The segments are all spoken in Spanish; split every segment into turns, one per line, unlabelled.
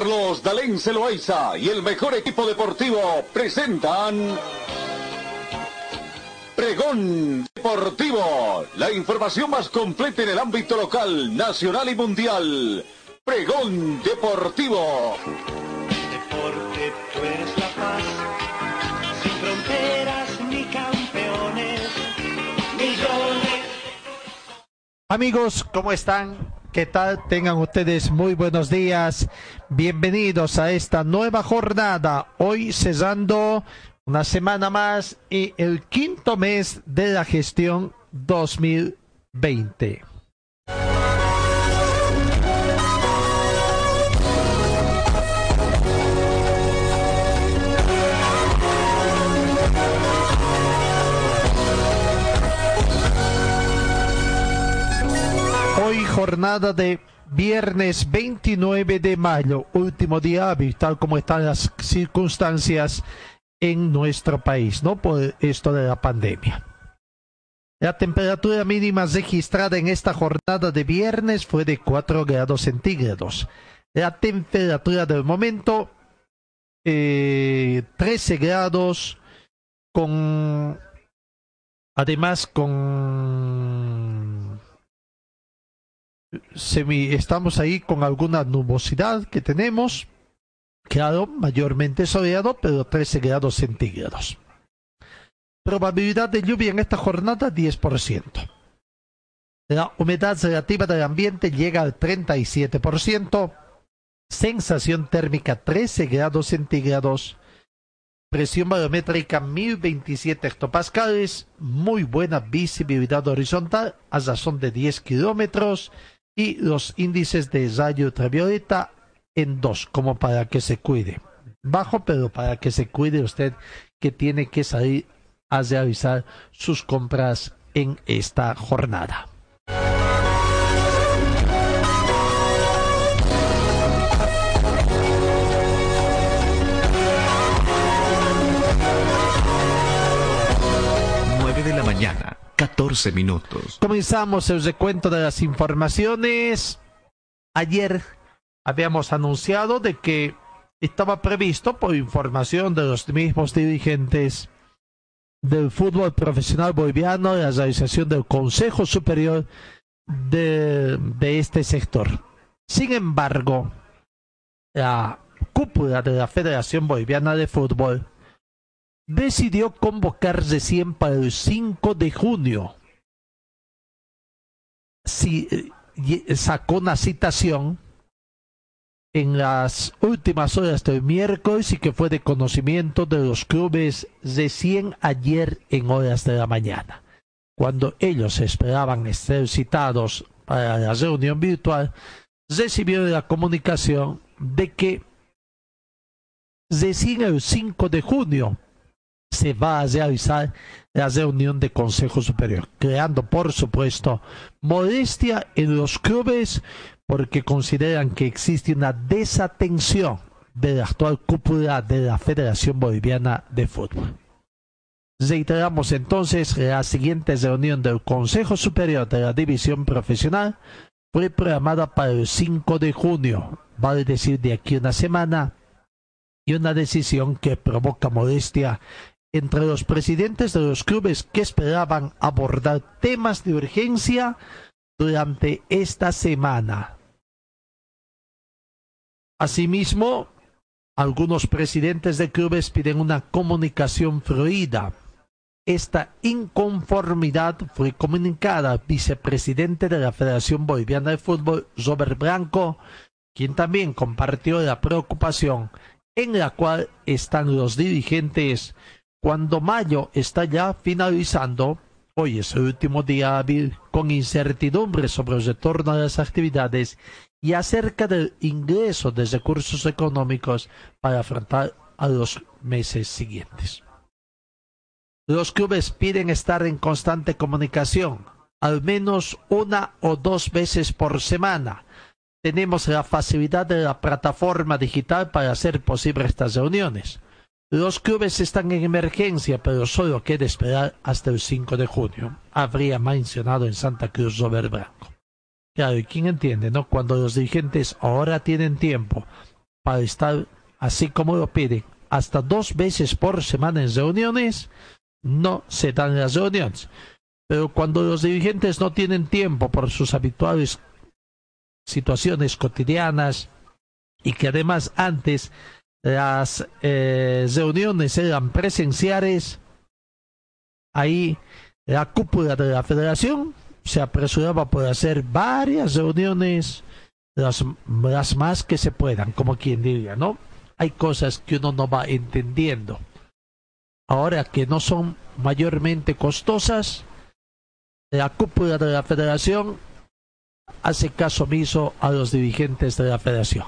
Carlos Dalén Celoaiza y el mejor equipo deportivo presentan Pregón Deportivo, la información más completa en el ámbito local, nacional y mundial. Pregón Deportivo.
Deporte, tú eres la paz, sin fronteras ni campeones, millones.
Amigos, ¿cómo están? ¿Qué tal? Tengan ustedes muy buenos días. Bienvenidos a esta nueva jornada. Hoy cesando una semana más y el quinto mes de la gestión 2020. Jornada de viernes 29 de mayo, último día hábil, tal como están las circunstancias en nuestro país, ¿no? Por esto de la pandemia. La temperatura mínima registrada en esta jornada de viernes fue de 4 grados centígrados. La temperatura del momento, eh, 13 grados, con, además con, semi, estamos ahí con alguna nubosidad que tenemos, Claro, mayormente soleado, pero 13 grados centígrados. Probabilidad de lluvia en esta jornada 10%. La humedad relativa del ambiente llega al 37%. Sensación térmica 13 grados centígrados. Presión barométrica 1027 hectopascales. Muy buena visibilidad horizontal a razón de 10 kilómetros. Y los índices de rayo ultravioleta en dos, como para que se cuide. Bajo, pero para que se cuide usted que tiene que salir a realizar sus compras en esta jornada.
De la mañana, 14 minutos.
Comenzamos el recuento de las informaciones. Ayer habíamos anunciado de que estaba previsto, por información de los mismos dirigentes del fútbol profesional boliviano, la realización del Consejo Superior de, de este sector. Sin embargo, la cúpula de la Federación Boliviana de Fútbol decidió convocar recién para el 5 de junio. Si, eh, sacó una citación en las últimas horas del miércoles y que fue de conocimiento de los clubes recién ayer en horas de la mañana. Cuando ellos esperaban ser citados para la reunión virtual, recibieron la comunicación de que recién el 5 de junio se va a realizar la reunión de Consejo Superior, creando, por supuesto, molestia en los clubes porque consideran que existe una desatención de la actual cúpula de la Federación Boliviana de Fútbol. Reiteramos entonces la siguiente reunión del Consejo Superior de la División Profesional fue programada para el 5 de junio, vale decir de aquí una semana, y una decisión que provoca molestia entre los presidentes de los clubes que esperaban abordar temas de urgencia durante esta semana. Asimismo, algunos presidentes de clubes piden una comunicación fluida. Esta inconformidad fue comunicada al vicepresidente de la Federación Boliviana de Fútbol, Robert Blanco, quien también compartió la preocupación en la cual están los dirigentes cuando mayo está ya finalizando. Hoy es el último día hábil con incertidumbre sobre el retorno de las actividades y acerca del ingreso de recursos económicos para afrontar a los meses siguientes. Los clubes piden estar en constante comunicación, al menos una o dos veces por semana. Tenemos la facilidad de la plataforma digital para hacer posible estas reuniones. Los clubes están en emergencia, pero solo queda esperar hasta el 5 de junio, habría mencionado en Santa Cruz Robert Blanco. Claro, ¿y quién entiende, no? Cuando los dirigentes ahora tienen tiempo para estar, así como lo piden, hasta dos veces por semana en reuniones, no se dan las reuniones. Pero cuando los dirigentes no tienen tiempo por sus habituales situaciones cotidianas y que además antes las eh, reuniones eran presenciales, ahí la cúpula de la federación se apresuraba por hacer varias reuniones, las, las más que se puedan, como quien diría, ¿no? Hay cosas que uno no va entendiendo. Ahora que no son mayormente costosas, la cúpula de la federación hace caso omiso a los dirigentes de la federación.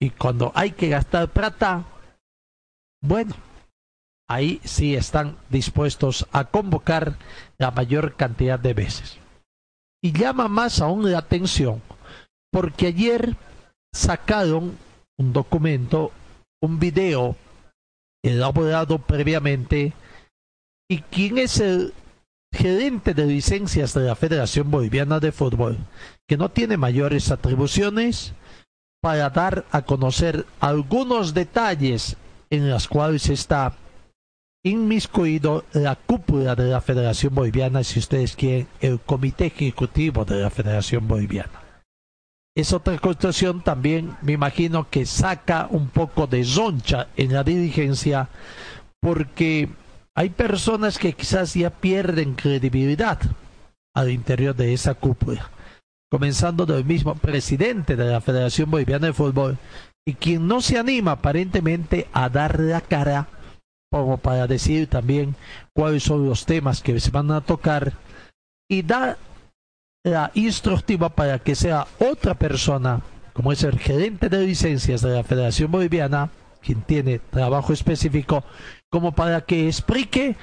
Y cuando hay que gastar plata, bueno, ahí sí están dispuestos a convocar la mayor cantidad de veces. Y llama más aún la atención, porque ayer sacaron un documento, un video elaborado previamente, y quién es el gerente de licencias de la Federación Boliviana de Fútbol, que no tiene mayores atribuciones para dar a conocer algunos detalles en los cuales está inmiscuido la cúpula de la Federación Boliviana, si ustedes quieren, el comité ejecutivo de la Federación Boliviana. Es otra cuestión también, me imagino que saca un poco de zoncha en la dirigencia, porque hay personas que quizás ya pierden credibilidad al interior de esa cúpula, comenzando del mismo presidente de la Federación Boliviana de Fútbol, y quien no se anima aparentemente a dar la cara como para decir también cuáles son los temas que se van a tocar y da la instructiva para que sea otra persona, como es el gerente de licencias de la Federación Boliviana, quien tiene trabajo específico, como para que explique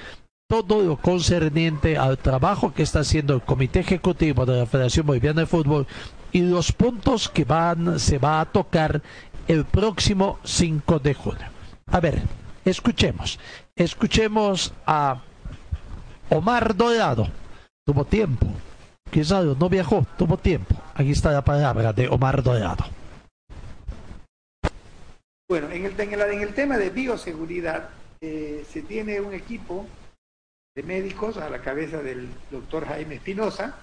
todo lo concerniente al trabajo que está haciendo el Comité Ejecutivo de la Federación Boliviana de Fútbol y los puntos que van, se va a tocar el próximo 5 de junio. A ver, escuchemos. Escuchemos a Omar Dorado. Tuvo tiempo. Quizás no viajó, tuvo tiempo. Aquí está la palabra de Omar Dorado.
Bueno, en el, tema de bioseguridad, eh, se tiene un equipo de médicos a la cabeza del doctor Jaime Espinosa,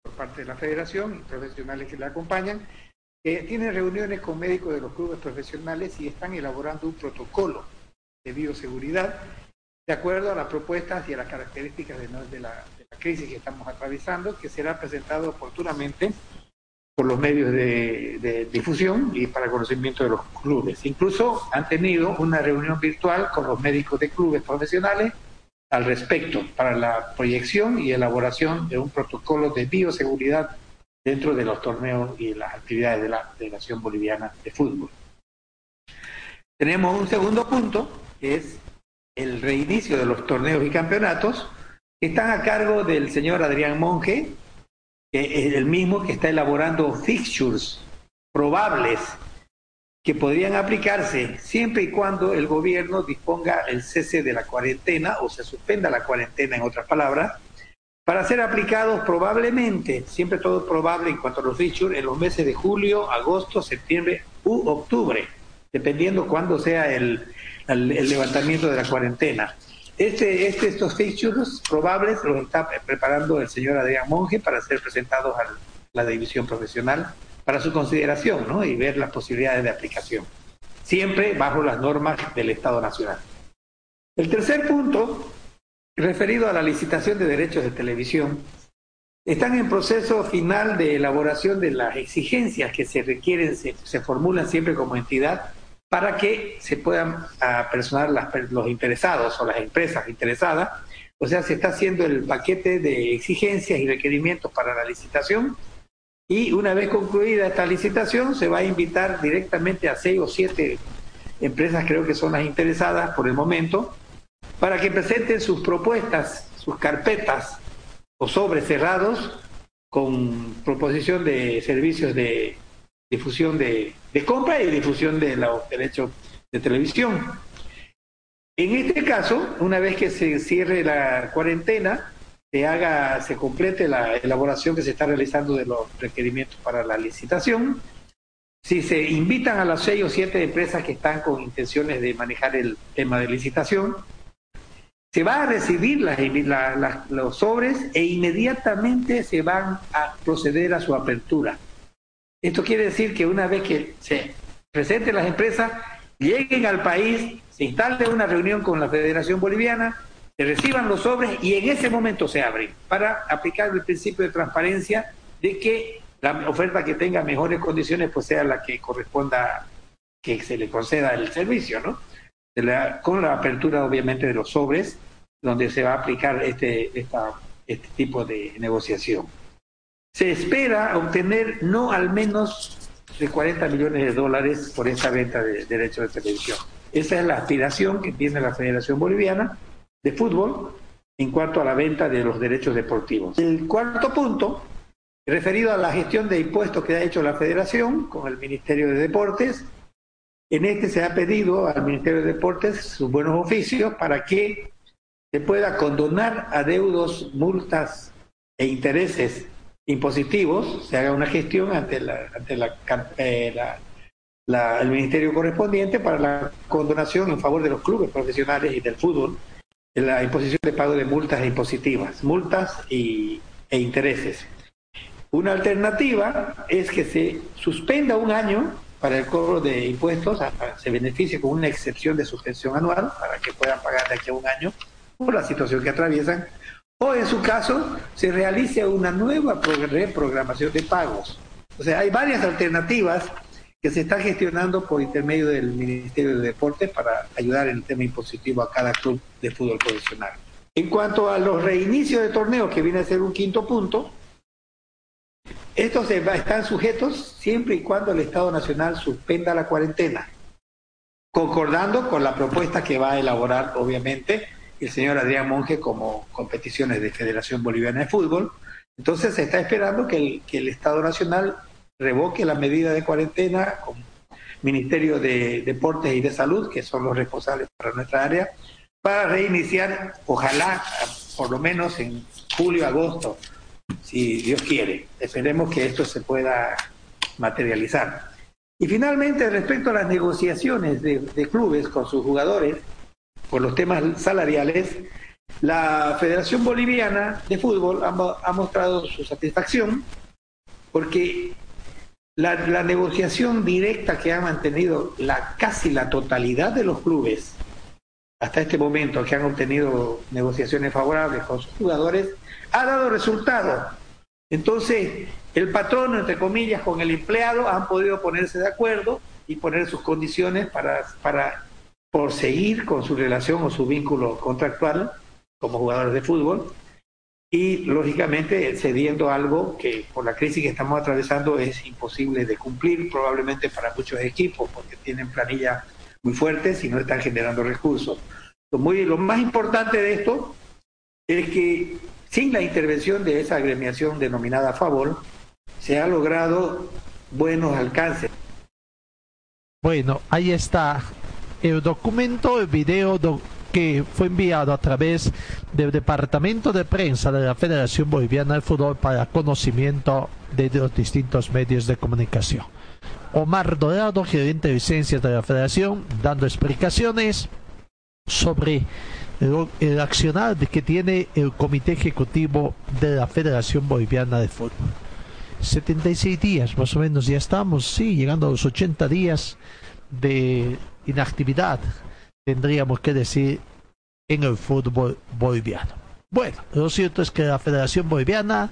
por parte de la federación y profesionales que le acompañan, que tienen reuniones con médicos de los clubes profesionales y están elaborando un protocolo de bioseguridad de acuerdo a las propuestas y a las características de, de, la, de la crisis que estamos atravesando, que será presentado oportunamente por los medios de, difusión y para conocimiento de los clubes. Incluso han tenido una reunión virtual con los médicos de clubes profesionales al respecto para la proyección y elaboración de un protocolo de bioseguridad dentro de los torneos y las actividades de la Federación Boliviana de Fútbol. Tenemos un segundo punto, que es el reinicio de los torneos y campeonatos, que están a cargo del señor Adrián Monge, es el mismo que está elaborando fixtures probables que podrían aplicarse siempre y cuando el gobierno disponga el cese de la cuarentena o se suspenda la cuarentena, en otras palabras, para ser aplicados probablemente, siempre todo probable en cuanto a los fixtures, en los meses de julio, agosto, septiembre u octubre, dependiendo cuándo sea el, levantamiento de la cuarentena. Este, este, estos fixtures probables los está preparando el señor Adrián Monge para ser presentados a la división profesional para su consideración ¿no? y ver las posibilidades de aplicación, siempre bajo las normas del Estado Nacional. El tercer punto, referido a la licitación de derechos de televisión, están en proceso final de elaboración de las exigencias que se requieren, se, se formulan siempre como entidad para que se puedan personar los interesados o las empresas interesadas. O sea, se está haciendo el paquete de exigencias y requerimientos para la licitación y una vez concluida esta licitación se va a invitar directamente a seis o siete empresas, creo que son las interesadas por el momento, para que presenten sus propuestas, sus carpetas o sobres cerrados con proposición de servicios de difusión de, compra y difusión de los derechos de televisión. En este caso, una vez que se cierre la cuarentena, se haga, se complete la elaboración que se está realizando de los requerimientos para la licitación, si se invitan a las seis o siete empresas que están con intenciones de manejar el tema de licitación, se va a recibir las, la- los sobres e inmediatamente se van a proceder a su apertura. Esto quiere decir que una vez que se presenten las empresas, lleguen al país, se instale una reunión con la Federación Boliviana, se reciban los sobres y en ese momento se abren para aplicar el principio de transparencia de que la oferta que tenga mejores condiciones pues sea la que corresponda que se le conceda el servicio, ¿no? La- con la apertura obviamente de los sobres donde se va a aplicar este, esta- este tipo de negociación. Se espera obtener no al menos de 40 millones de dólares por esta venta de derechos de televisión. Esa es la aspiración que tiene la Federación Boliviana de Fútbol en cuanto a la venta de los derechos deportivos. El cuarto punto, referido a la gestión de impuestos que ha hecho la Federación con el Ministerio de Deportes, en este se ha pedido al Ministerio de Deportes sus buenos oficios para que se pueda condonar adeudos, multas e intereses impositivos, se haga una gestión ante la, ante la, eh, el ministerio correspondiente para la condonación en favor de los clubes profesionales y del fútbol, la imposición de pago de multas e impositivas, multas y, e intereses. Una alternativa es que se suspenda un año para el cobro de impuestos, se beneficie con una excepción de suspensión anual para que puedan pagar de aquí a un año por la situación que atraviesan, o en su caso se realice una nueva pro- reprogramación de pagos. O sea, hay varias alternativas que se están gestionando por intermedio del Ministerio de Deportes para ayudar en el tema impositivo a cada club de fútbol profesional. En cuanto a los reinicios de torneos, que viene a ser un quinto punto, estos están sujetos siempre y cuando el Estado Nacional suspenda la cuarentena, concordando con la propuesta que va a elaborar, obviamente, el señor Adrián Monge como competiciones de Federación Boliviana de Fútbol. Entonces se está esperando que el Estado Nacional revoque la medida de cuarentena con Ministerio de Deportes y de Salud, que son los responsables para nuestra área, para reiniciar, ojalá, por lo menos en julio, agosto, si Dios quiere. Esperemos que esto se pueda materializar. Y finalmente, respecto a las negociaciones de, clubes con sus jugadores por los temas salariales, la Federación Boliviana de Fútbol ha mostrado su satisfacción porque la, negociación directa que ha mantenido la, casi la totalidad de los clubes hasta este momento que han obtenido negociaciones favorables con sus jugadores ha dado resultado. Entonces, el patrón, entre comillas, con el empleado han podido ponerse de acuerdo y poner sus condiciones para, para con su relación o su vínculo contractual como jugadores de fútbol y lógicamente cediendo algo que por la crisis que estamos atravesando es imposible de cumplir probablemente para muchos equipos porque tienen planillas muy fuertes y no están generando recursos. Lo, muy, lo más importante de esto es que sin la intervención de esa agremiación denominada Favor se ha logrado buenos alcances.
Bueno, ahí está el documento, el video que fue enviado a través del Departamento de Prensa de la Federación Boliviana de Fútbol para conocimiento de los distintos medios de comunicación. Omar Dorado, gerente de licencias de la Federación, dando explicaciones sobre lo- el accionar que tiene el Comité Ejecutivo de la Federación Boliviana de Fútbol. 76 días, más o menos, ya estamos, sí, llegando a los 80 días de inactividad, tendríamos que decir, en el fútbol boliviano. Bueno, lo cierto es que la Federación Boliviana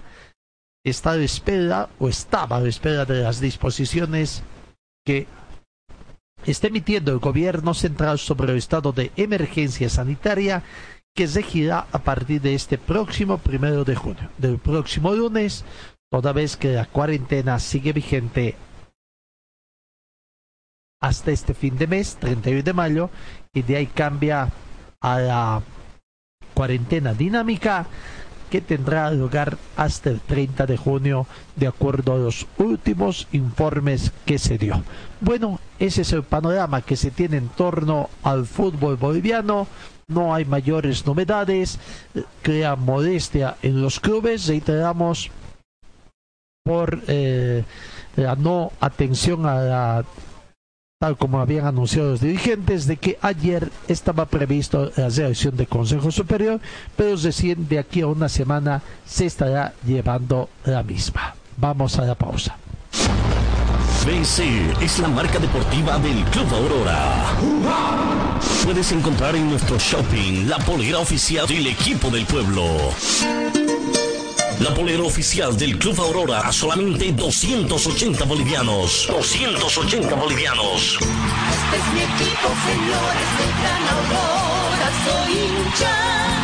está a la espera, o estaba a la espera de las disposiciones que está emitiendo el gobierno central sobre el estado de emergencia sanitaria que regirá a partir de este próximo primero de junio, del próximo lunes, toda vez que la cuarentena sigue vigente hasta este fin de mes, 31 de mayo, y de ahí cambia a la cuarentena dinámica que tendrá lugar hasta el 30 de junio de acuerdo a los últimos informes que se dio. Bueno, ese es el panorama que se tiene en torno al fútbol boliviano. No hay mayores novedades, crea modestia en los clubes, reiteramos por eh, la no atención a la como habían anunciado los dirigentes, de que ayer estaba previsto la reacción del Consejo Superior, pero recién de aquí a una semana se estará llevando la misma. Vamos a la pausa.
BC es la marca deportiva del Club Aurora. Puedes encontrar en nuestro shopping la polera oficial del equipo del pueblo. La polera oficial del Club Aurora a solamente 280 bolivianos. 280 bolivianos.
Este es mi equipo, señores del Gran Aurora, soy hincha.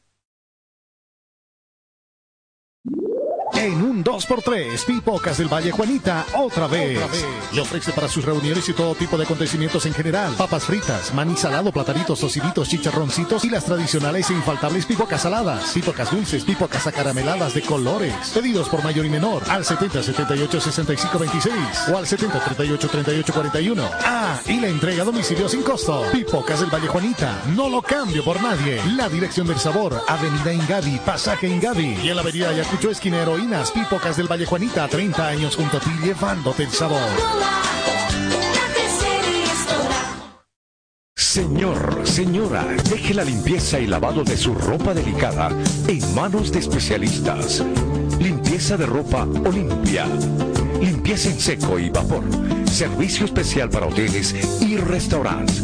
En un 2x3, Pipocas del Valle Juanita, otra vez. Le ofrece para sus reuniones y todo tipo de acontecimientos en general. Papas fritas, maní salado, platanitos, tociditos, chicharroncitos y las tradicionales e infaltables pipocas saladas. Pipocas dulces, pipocas acarameladas de colores. Pedidos por mayor y menor al 70 78 65 26 o al 70 38 38 41. Ah, y la entrega a domicilio sin costo. Pipocas del Valle Juanita, no lo cambio por nadie. La dirección del sabor, Avenida Ingavi, Pasaje Ingavi y en la Avenida Ayacucho, esquina Heroínas, Pipocas del Valle Juanita, 30 años junto a ti llevándote el sabor.
Señor, señora, deje la limpieza y lavado de su ropa delicada en manos de especialistas. Limpieza de ropa Olimpia. Limpieza en seco y vapor. Servicio especial para hoteles y restaurantes.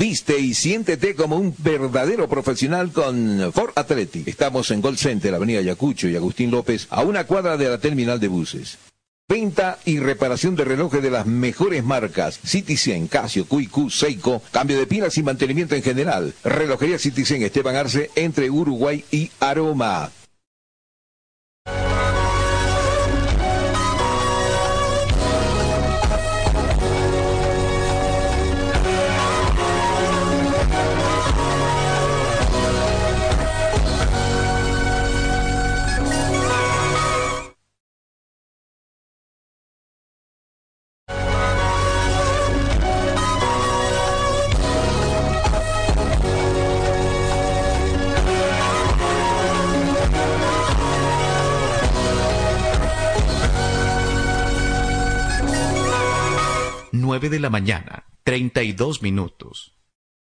Viste y siéntete como un verdadero profesional con Ford Athletic. Estamos en Gold Center, Avenida Ayacucho y Agustín López, a una cuadra de la terminal de buses. Venta y reparación de relojes de las mejores marcas. Citizen, Casio, QQ, Seiko. Cambio de pilas y mantenimiento en general. Relojería Citizen Esteban Arce entre Uruguay y Aroma.
9 de la mañana, 32 minutos.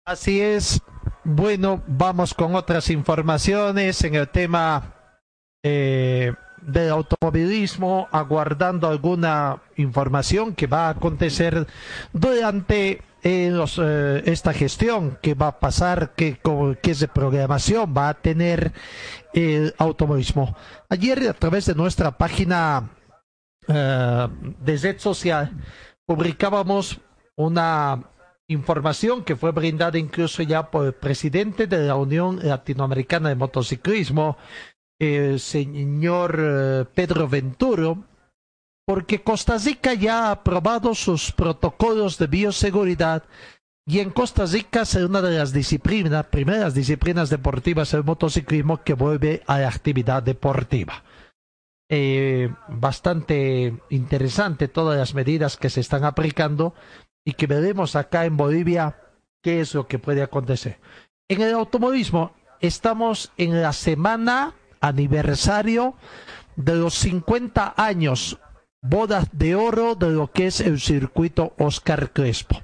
Así es. Bueno, vamos con otras informaciones en el tema eh, del automovilismo, aguardando alguna información que va a acontecer durante eh, eh, esta gestión que va a pasar, que, que es de programación va a tener el automovilismo. Ayer a través de nuestra página de red social publicábamos una información que fue brindada incluso ya por el presidente de la Unión Latinoamericana de Motociclismo, el señor eh, Pedro Venturo, porque Costa Rica ya ha aprobado sus protocolos de bioseguridad y en Costa Rica es una de las disciplinas, primeras disciplinas deportivas del motociclismo que vuelve a actividad deportiva. Eh, bastante interesante todas las medidas que se están aplicando y que veremos acá en Bolivia qué es lo que puede acontecer. En el automovilismo estamos en la semana aniversario de los 50 años, bodas de oro de lo que es el circuito Oscar Crespo.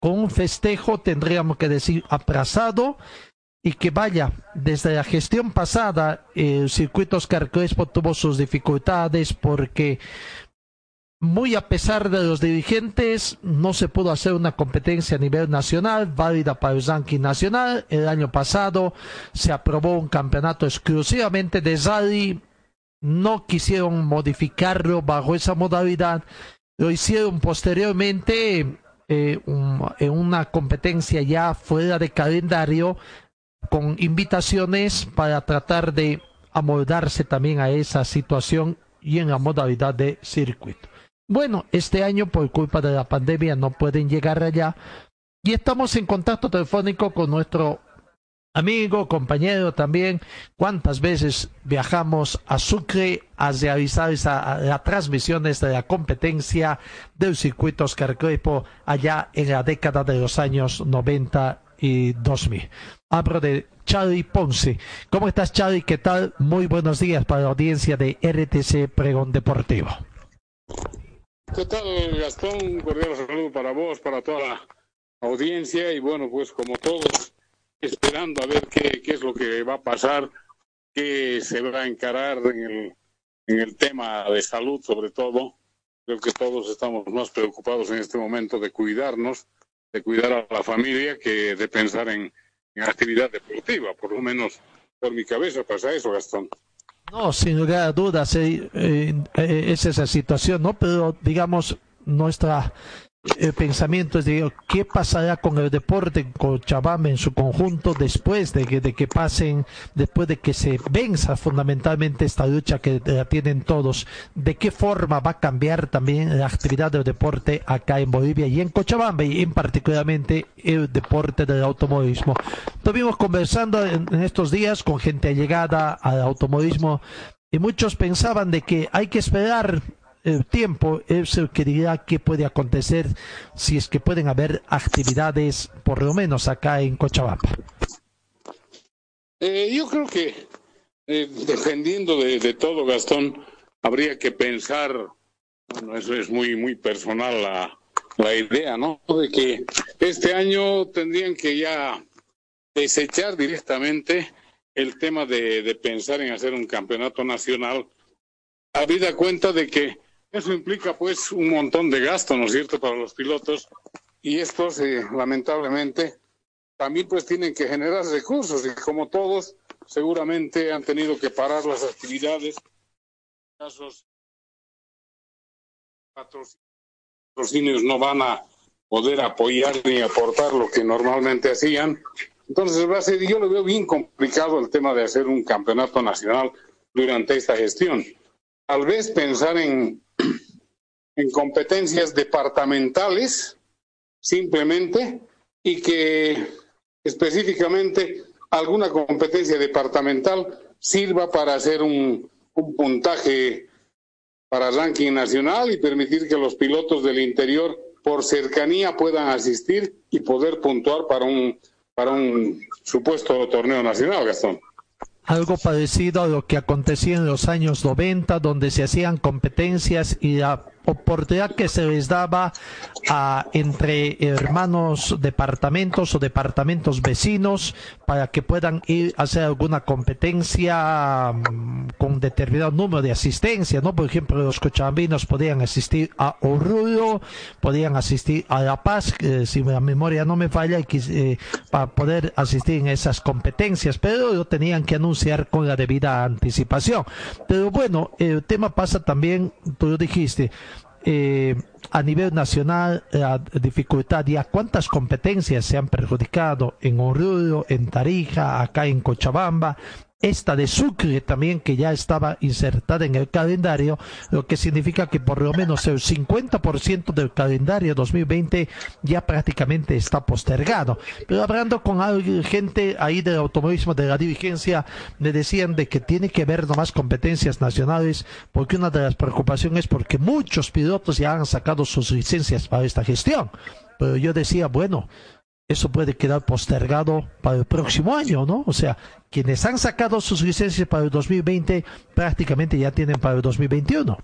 Con un festejo, tendríamos que decir, aplazado y que vaya, desde la gestión pasada, el circuito Oscar Crespo tuvo sus dificultades porque muy a pesar de los dirigentes, no se pudo hacer una competencia a nivel nacional, válida para el ranking nacional. El año pasado se aprobó un campeonato exclusivamente de rally. No quisieron modificarlo bajo esa modalidad. Lo hicieron posteriormente eh, en una competencia ya fuera de calendario con invitaciones para tratar de amoldarse también a esa situación y en la modalidad de circuito. Bueno, este año por culpa de la pandemia no pueden llegar allá y estamos en contacto telefónico con nuestro amigo, compañero también. ¿Cuántas veces viajamos a Sucre a realizar las transmisiones de la competencia del circuito Oscar allá en la década de los años 90 y 2000? Hablo de Charlie Ponce. ¿Cómo estás, Charlie? ¿Qué tal? Muy buenos días para la audiencia de RTC Pregón Deportivo.
¿Qué tal, Gastón? Un cordial saludo para vos, para toda la audiencia y bueno, pues como todos, esperando a ver qué, qué es lo que va a pasar, qué se va a encarar en el, en el tema de salud sobre todo. Creo que todos estamos más preocupados en este momento de cuidarnos, de cuidar a la familia, que de pensar en, en actividad deportiva. Por lo menos por mi cabeza pasa eso, Gastón.
No, sin lugar a dudas, eh, eh, eh, es esa situación, ¿no? Pero digamos, nuestra el pensamiento es de qué pasará con el deporte en Cochabamba en su conjunto después de que, de que pasen, después de que se venza fundamentalmente esta lucha que la tienen todos, de qué forma va a cambiar también la actividad del deporte acá en Bolivia y en Cochabamba y en particularmente el deporte del automovilismo. Estuvimos conversando en, en estos días con gente allegada al automovilismo y muchos pensaban de que hay que esperar el tiempo es el que puede acontecer si es que pueden haber actividades, por lo menos acá en Cochabamba.
Eh, yo creo que, eh, dependiendo de, todo, Gastón, habría que pensar, bueno, eso es muy, muy personal la, la idea, ¿no? De que este año tendrían que ya desechar directamente el tema de, de pensar en hacer un campeonato nacional, habida cuenta de que eso implica pues un montón de gasto, ¿no es cierto?, para los pilotos y estos eh, lamentablemente también pues tienen que generar recursos y como todos seguramente han tenido que parar las actividades. Casos patrocinios no van a poder apoyar ni aportar lo que normalmente hacían. Entonces va a ser, yo lo veo bien complicado el tema de hacer un campeonato nacional durante esta gestión. Tal vez pensar en en competencias departamentales simplemente y que específicamente alguna competencia departamental sirva para hacer un, un puntaje para ranking nacional y permitir que los pilotos del interior por cercanía puedan asistir y poder puntuar para un para un supuesto torneo nacional, Gastón.
Algo parecido a lo que acontecía en los años 90, donde se hacían competencias y la oportunidad que se les daba a, entre hermanos departamentos o departamentos vecinos para que puedan ir a hacer alguna competencia mm, con determinado número de asistencia, ¿no? Por ejemplo, los cochabambinos podían asistir a Oruro, podían asistir a La Paz, si la memoria no me falla, eh, para poder asistir en esas competencias, pero lo tenían que anunciar con la debida anticipación. Pero bueno, el tema pasa también, tú lo dijiste, eh, a nivel nacional la dificultad ya cuántas competencias se han perjudicado en Oruro, en Tarija, acá en Cochabamba, esta de Sucre también que ya estaba insertada en el calendario, lo que significa que por lo menos el 50% del calendario 2020 ya prácticamente está postergado. Pero hablando con gente ahí del automovilismo de la dirigencia, me decían de que tiene que haber nomás competencias nacionales, porque una de las preocupaciones es porque muchos pilotos ya han sacado sus licencias para esta gestión. Pero yo decía, bueno, eso puede quedar postergado para el próximo año, ¿no? O sea, quienes han sacado sus licencias para el 2020 prácticamente ya tienen para el 2021.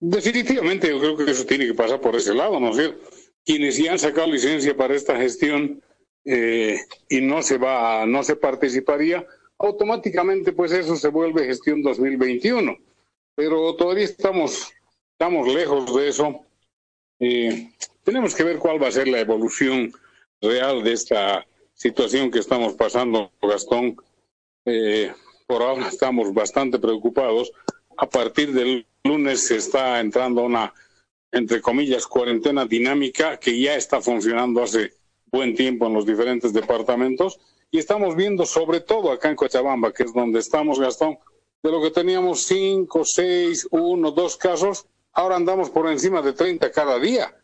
Definitivamente, yo creo que eso tiene que pasar por ese lado, ¿no es cierto? Quienes ya han sacado licencia para esta gestión eh, y no se va, no se participaría, automáticamente, pues eso se vuelve gestión 2021. Pero todavía estamos, estamos lejos de eso. Eh, tenemos que ver cuál va a ser la evolución real de esta situación que estamos pasando, Gastón. Eh, por ahora estamos bastante preocupados. A partir del lunes se está entrando una, entre comillas, cuarentena dinámica que ya está funcionando hace buen tiempo en los diferentes departamentos. Y estamos viendo, sobre todo acá en Cochabamba, que es donde estamos, Gastón, de lo que teníamos cinco, seis, uno, dos casos, ahora andamos por encima de 30 cada día.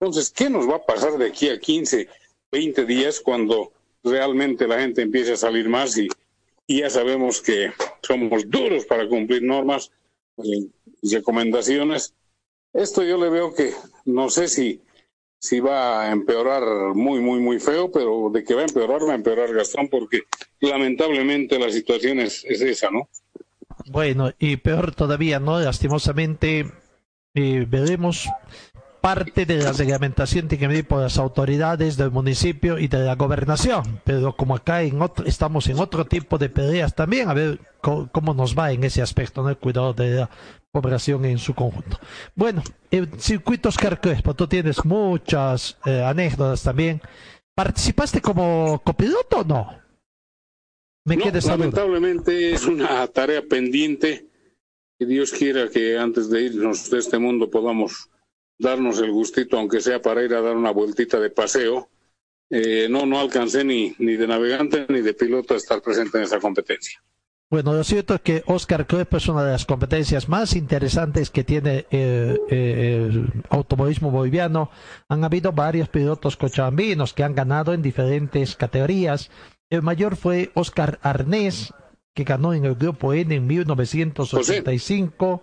Entonces, ¿qué nos va a pasar de aquí a 15, 20 días cuando realmente la gente empiece a salir más y, ya sabemos que somos duros para cumplir normas y recomendaciones? Esto yo le veo que no sé si, si va a empeorar muy, muy, muy feo, pero de que va a empeorar, va a empeorar Gastón, porque lamentablemente la situación es, esa, ¿no?
Bueno, y peor todavía, ¿no? Lastimosamente, eh, veremos parte de la reglamentación tiene que venir por las autoridades del municipio y de la gobernación. Pero como acá en otro, estamos en otro tipo de peleas también, a ver cómo, nos va en ese aspecto, ¿no? el cuidado de la población en su conjunto. Bueno, el circuito Oscar Crespo, tú tienes muchas eh, anécdotas también. ¿Participaste como copiloto o no?
Me no, lamentablemente es una tarea pendiente. Que Dios quiera que antes de irnos de este mundo podamos darnos el gustito, aunque sea para ir a dar una vueltita de paseo. Eh, no, no alcancé ni, ni de navegante ni de piloto a estar presente en esa competencia.
Bueno, lo cierto es que Oscar Crespo es una de las competencias más interesantes que tiene eh, eh, el automovilismo boliviano. Han habido varios pilotos cochabambinos que han ganado en diferentes categorías. El mayor fue Oscar Arnés, que ganó en el Grupo N en 1985.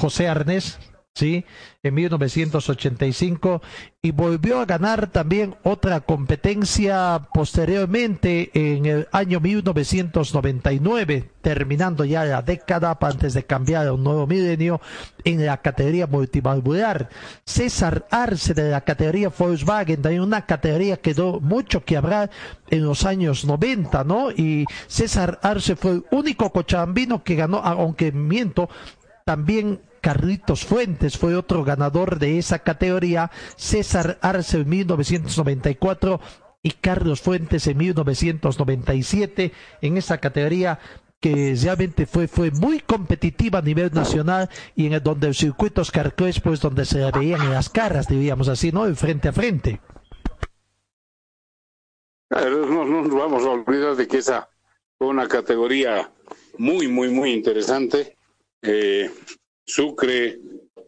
José Arnés, ¿sí? En 1985 y volvió a ganar también otra competencia posteriormente en el año 1999, terminando ya la década antes de cambiar a un nuevo milenio en la categoría multivalvular. César Arce de la categoría Volkswagen, también una categoría que dio mucho que hablar en los años 90, ¿no? Y César Arce fue el único cochabambino que ganó, aunque miento, también Carlitos Fuentes fue otro ganador de esa categoría, César Arce en 1994 y Carlos Fuentes en 1997 en esa categoría que realmente fue, fue muy competitiva a nivel nacional y en el donde el circuito Oscar Crespo es donde se veían las caras, diríamos así, ¿no? frente a frente.
No, no vamos a olvidar de que esa fue una categoría muy, muy, muy interesante. Eh, Sucre,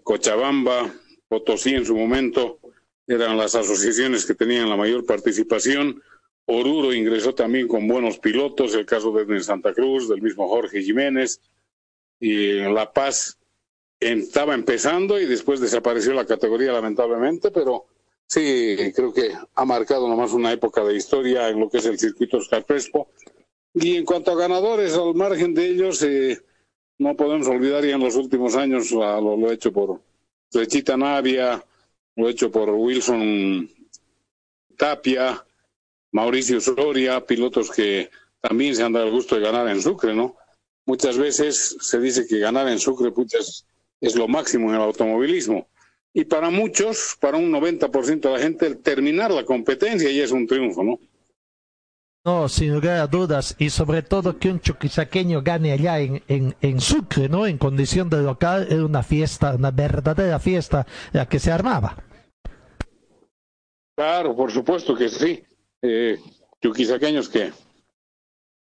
Cochabamba, Potosí en su momento eran las asociaciones que tenían la mayor participación. Oruro ingresó también con buenos pilotos, el caso de Santa Cruz, del mismo Jorge Jiménez. Y La Paz estaba empezando y después desapareció la categoría lamentablemente, pero sí, creo que ha marcado nomás una época de historia en lo que es el circuito Oscar Crespo. Y en cuanto a ganadores, al margen de ellos, eh, no podemos olvidar ya en los últimos años lo, lo hecho por Flechita Navia, lo hecho por Wilson Tapia, Mauricio Soria, pilotos que también se han dado el gusto de ganar en Sucre, ¿no? Muchas veces se dice que ganar en Sucre es lo máximo en el automovilismo. Y para muchos, para un 90% de la gente, el terminar la competencia ya es un triunfo, ¿no?
No, sin lugar a dudas, y sobre todo que un chuquisaqueño gane allá en, en, en Sucre, ¿no? En condición de local, era una fiesta, una verdadera fiesta la que se armaba.
Claro, por supuesto que sí. Eh, chuquisaqueños que,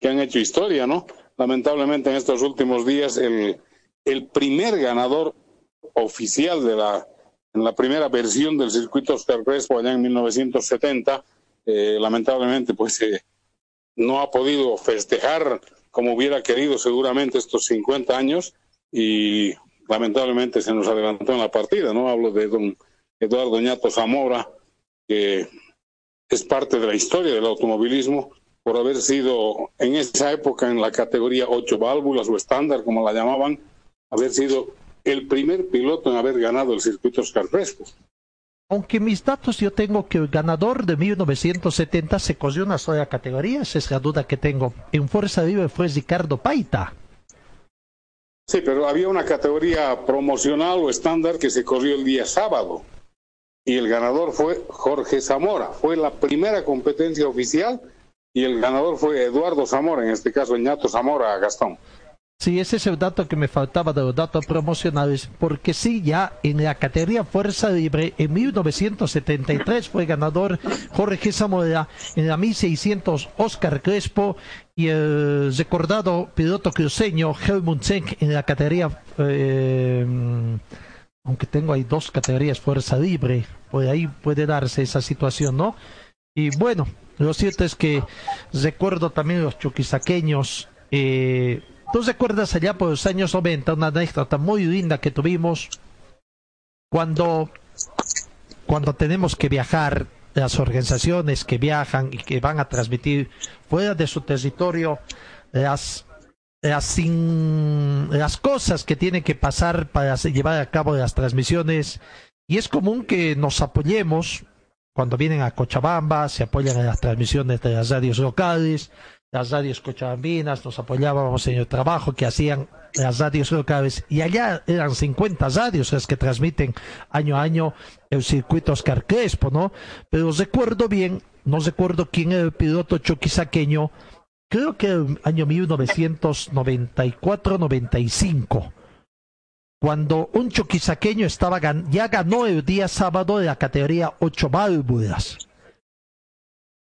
que han hecho historia, ¿no? Lamentablemente en estos últimos días el, el primer ganador oficial de la en la primera versión del circuito Oscar Crespo allá en 1970, eh, lamentablemente pues eh, no ha podido festejar como hubiera querido seguramente estos 50 años y lamentablemente se nos adelantó en la partida, ¿no? Hablo de don Eduardo Ñato Zamora, que es parte de la historia del automovilismo por haber sido en esa época en la categoría 8 válvulas o estándar, como la llamaban, haber sido el primer piloto en haber ganado el circuito Oscar Crespo.
Aunque mis datos yo tengo que el ganador de 1970 se cogió una sola categoría, esa es la duda que tengo. En Fuerza Vive fue Ricardo Paita.
Sí, pero había una categoría promocional o estándar que se corrió el día sábado. Y el ganador fue Jorge Zamora. Fue la primera competencia oficial y el ganador fue Eduardo Zamora, en este caso Ñato Zamora Gastón.
Sí, ese es el dato que me faltaba de los datos promocionales, porque sí, ya en la categoría Fuerza Libre, en 1973 fue ganador Jorge Zamora, en la 1600 Oscar Crespo y el recordado piloto cruceño Helmut Zenk en la categoría, eh, aunque tengo ahí dos categorías Fuerza Libre, por ahí puede darse esa situación, ¿no? Y bueno, lo cierto es que recuerdo también los chuquisaqueños, eh, ¿Tú recuerdas allá por los años 90 una anécdota muy linda que tuvimos cuando, cuando tenemos que viajar, las organizaciones que viajan y que van a transmitir fuera de su territorio las, las, las cosas que tienen que pasar para llevar a cabo las transmisiones? Y es común que nos apoyemos cuando vienen a Cochabamba, se apoyan en las transmisiones de las radios locales, las radios cochabambinas, nos apoyábamos en el trabajo que hacían las radios locales y allá eran 50 radios las que transmiten año a año el circuito Oscar Crespo, ¿no? Pero recuerdo bien, no recuerdo quién era el piloto choquisaqueño, creo que el año 1994-95, cuando un choquisaqueño estaba ya ganó el día sábado de la categoría 8 válvulas.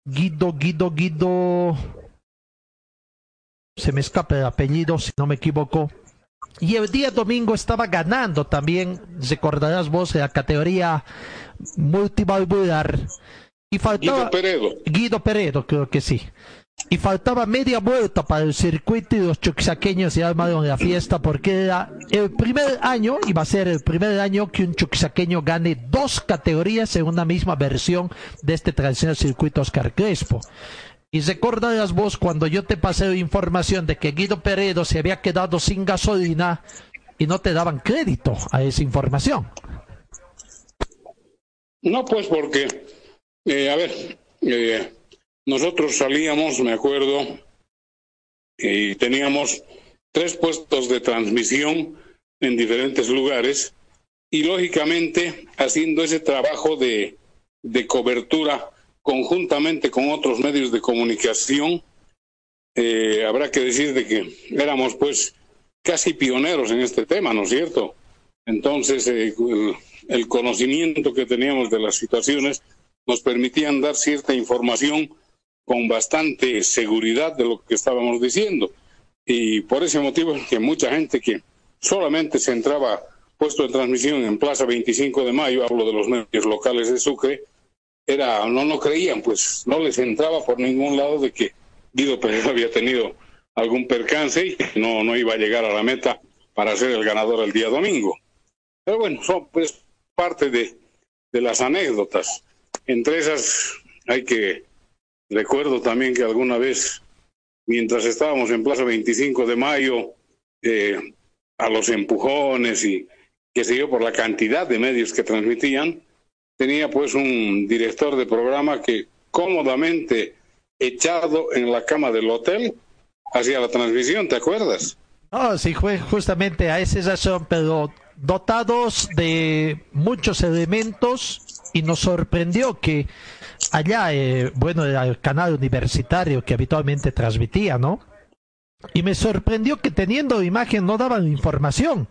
Guido, Guido, Guido se me escapa el apellido, si no me equivoco. Y el día domingo estaba ganando también, recordarás vos, la categoría multivalvular. Y faltaba,
Guido Peredo.
Guido Peredo, creo que sí. Y faltaba media vuelta para el circuito y los chuquisaqueños se armaron la fiesta porque era el primer año, iba a ser el primer año que un chuquisaqueño gane dos categorías en una misma versión de este tradicional circuito Oscar Crespo. Y recordarás vos cuando yo te pasé información de que Guido Peredo se había quedado sin gasolina y no te daban crédito a esa información.
No, pues porque, eh, a ver, eh, nosotros salíamos, me acuerdo, y teníamos tres puestos de transmisión en diferentes lugares y lógicamente haciendo ese trabajo de, de cobertura conjuntamente con otros medios de comunicación, eh, habrá que decir de que éramos pues casi pioneros en este tema, ¿no es cierto? Entonces, eh, el, conocimiento que teníamos de las situaciones nos permitían dar cierta información con bastante seguridad de lo que estábamos diciendo. Y por ese motivo que mucha gente que solamente se entraba puesto en transmisión en Plaza 25 de Mayo, hablo de los medios locales de Sucre, era, no no creían, pues no les entraba por ningún lado de que Guido Pérez había tenido algún percance y no, no iba a llegar a la meta para ser el ganador el día domingo. Pero bueno, son pues parte de, de las anécdotas. Entre esas hay que, recuerdo también que alguna vez, mientras estábamos en Plaza 25 de Mayo, eh, a los empujones y qué sé yo, por la cantidad de medios que transmitían, tenía pues un director de programa que cómodamente echado en la cama del hotel hacía la transmisión, ¿te acuerdas?
Oh, sí, fue justamente a esa razón, pero dotados de muchos elementos y nos sorprendió que allá, eh, bueno, era el canal universitario que habitualmente transmitía, ¿no? Y me sorprendió que teniendo imagen no daban información.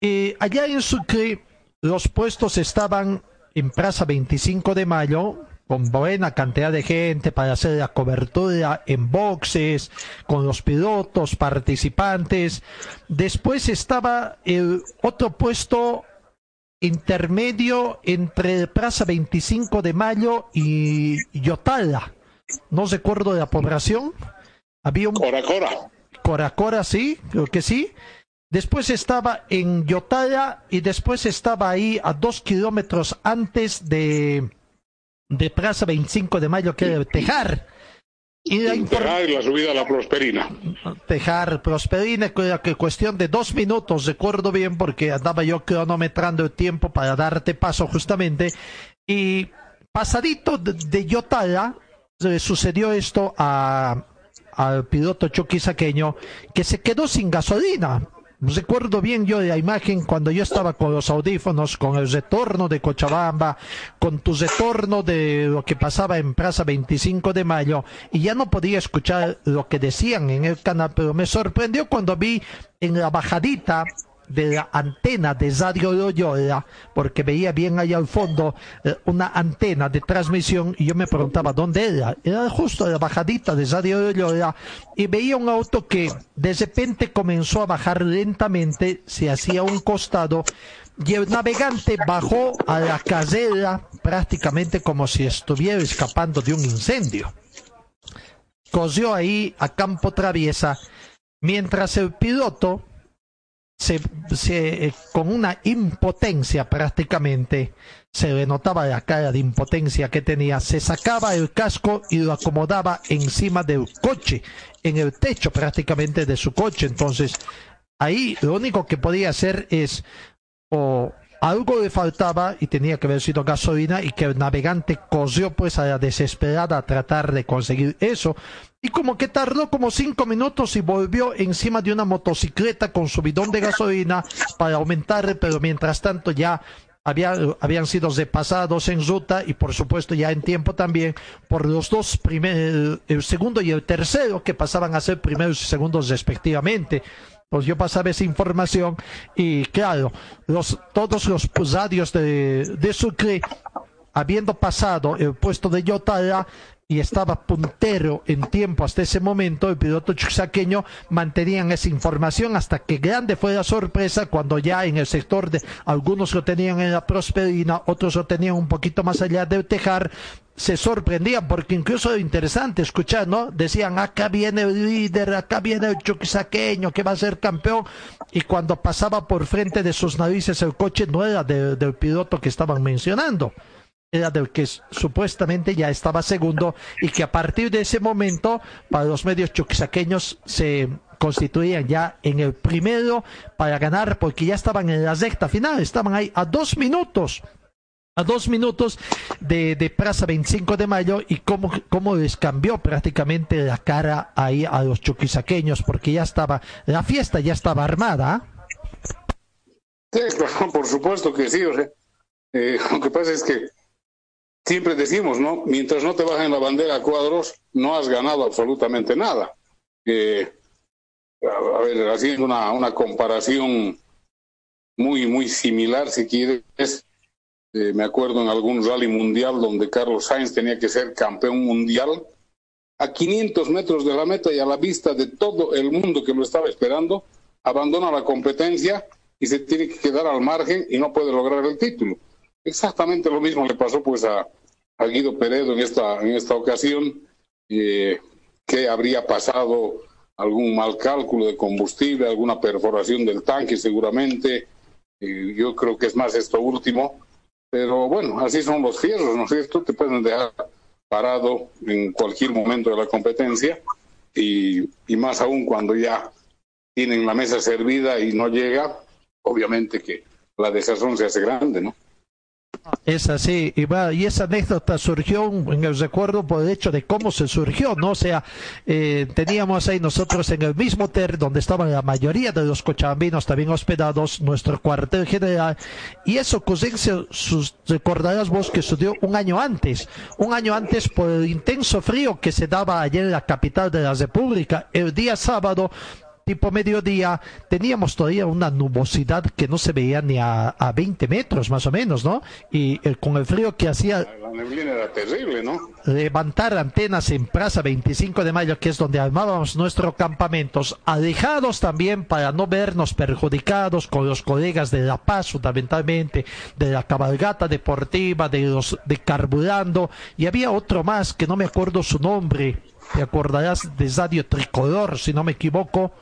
Y allá en Sucre los puestos estaban en Plaza 25 de Mayo, con buena cantidad de gente para hacer la cobertura en boxes, con los pilotos, participantes. Después estaba el otro puesto intermedio entre Plaza 25 de Mayo y Yotala. No recuerdo de la población. Había un...
Coracora.
Coracora, sí, creo que sí. Después estaba en Yotala y después estaba ahí a dos kilómetros antes de, de Plaza 25 de Mayo, que era Tejar.
Y la, Tejar y la subida a la Prosperina.
Tejar, Prosperina, que cuestión de dos minutos, recuerdo bien, porque andaba yo cronometrando el tiempo para darte paso justamente. Y pasadito de, de Yotala, le sucedió esto a, al piloto chuquisaqueño, que se quedó sin gasolina Recuerdo bien yo la imagen cuando yo estaba con los audífonos, con el retorno de Cochabamba, con tu retorno de lo que pasaba en Plaza 25 de Mayo, y ya no podía escuchar lo que decían en el canal, pero me sorprendió cuando vi en la bajadita de la antena de Radio Loyola, porque veía bien allá al fondo eh, una antena de transmisión y yo me preguntaba dónde era. Era justo la bajadita de Radio Loyola y veía un auto que de repente comenzó a bajar lentamente, se hacía un costado y el navegante bajó a la carrera prácticamente como si estuviera escapando de un incendio. Cosió ahí a campo traviesa, mientras el piloto se, se, con una impotencia prácticamente, se le notaba la cara de impotencia que tenía, se sacaba el casco y lo acomodaba encima del coche, en el techo prácticamente de su coche. Entonces, ahí lo único que podía hacer es o algo le faltaba y tenía que haber sido gasolina y que el navegante corrió pues a la desesperada a tratar de conseguir eso. Y como que tardó como cinco minutos y volvió encima de una motocicleta con su bidón de gasolina para aumentar, pero mientras tanto ya había, habían sido repasados en ruta y por supuesto ya en tiempo también por los dos primeros, el segundo y el tercero que pasaban a ser primeros y segundos respectivamente pues yo pasaba esa información y claro, los, todos los radios de, de Sucre, habiendo pasado el puesto de Yotala, y estaba puntero en tiempo hasta ese momento, el piloto chusaqueño mantenían esa información hasta que grande fue la sorpresa cuando ya en el sector de algunos lo tenían en la Prosperina, otros lo tenían un poquito más allá del Tejar, se sorprendían porque incluso interesante escuchar, ¿no? Decían, acá viene el líder, acá viene el chuquisaqueño que va a ser campeón y cuando pasaba por frente de sus narices el coche no era del piloto que estaban mencionando era del que supuestamente ya estaba segundo y que a partir de ese momento para los medios chuquisaqueños se constituían ya en el primero para ganar porque ya estaban en la recta final, estaban ahí a dos minutos a dos minutos de, de Plaza 25 de Mayo y cómo, cómo les cambió prácticamente la cara ahí a los chuquisaqueños porque ya estaba, la fiesta ya estaba armada.
Sí, por supuesto que sí, o sea, eh, lo que pasa es que siempre decimos, ¿no? Mientras no te bajen la bandera a cuadros, no has ganado absolutamente nada. Eh, a ver, haciendo una, una comparación muy, muy similar, si quieres, eh, me acuerdo en algún rally mundial donde Carlos Sainz tenía que ser campeón mundial, a 500 metros de la meta y a la vista de todo el mundo que lo estaba esperando, abandona la competencia y se tiene que quedar al margen y no puede lograr el título. Exactamente lo mismo le pasó pues a, Guido Peredo en esta, en esta ocasión, eh, que habría pasado algún mal cálculo de combustible, alguna perforación del tanque seguramente, yo creo que es más esto último, pero bueno, así son los fierros, ¿no es cierto? Te pueden dejar parado en cualquier momento de la competencia y, y más aún cuando ya tienen la mesa servida y no llega, obviamente que la desazón se hace grande, ¿no?
Es así, y, va, y esa anécdota surgió en el recuerdo por el hecho de cómo se surgió, ¿no? O sea, eh, teníamos ahí nosotros en el mismo hotel donde estaban la mayoría de los cochabambinos también hospedados, nuestro cuartel general, y eso, Cosense, sus, recordarás vos que sucedió un año antes, un año antes por el intenso frío que se daba ayer en la capital de la República, el día sábado tipo mediodía, teníamos todavía una nubosidad que no se veía ni a, a 20 metros más o menos, ¿no? Y el, con el frío que hacía...
La neblina era terrible, ¿no?
Levantar antenas en Plaza 25 de Mayo, que es donde armábamos nuestros campamentos, alejados también para no vernos perjudicados con los colegas de La Paz, fundamentalmente, de la cabalgata deportiva, de los de Carburando, y había otro más que no me acuerdo su nombre, te acordarás de Radio Tricolor, si no me equivoco,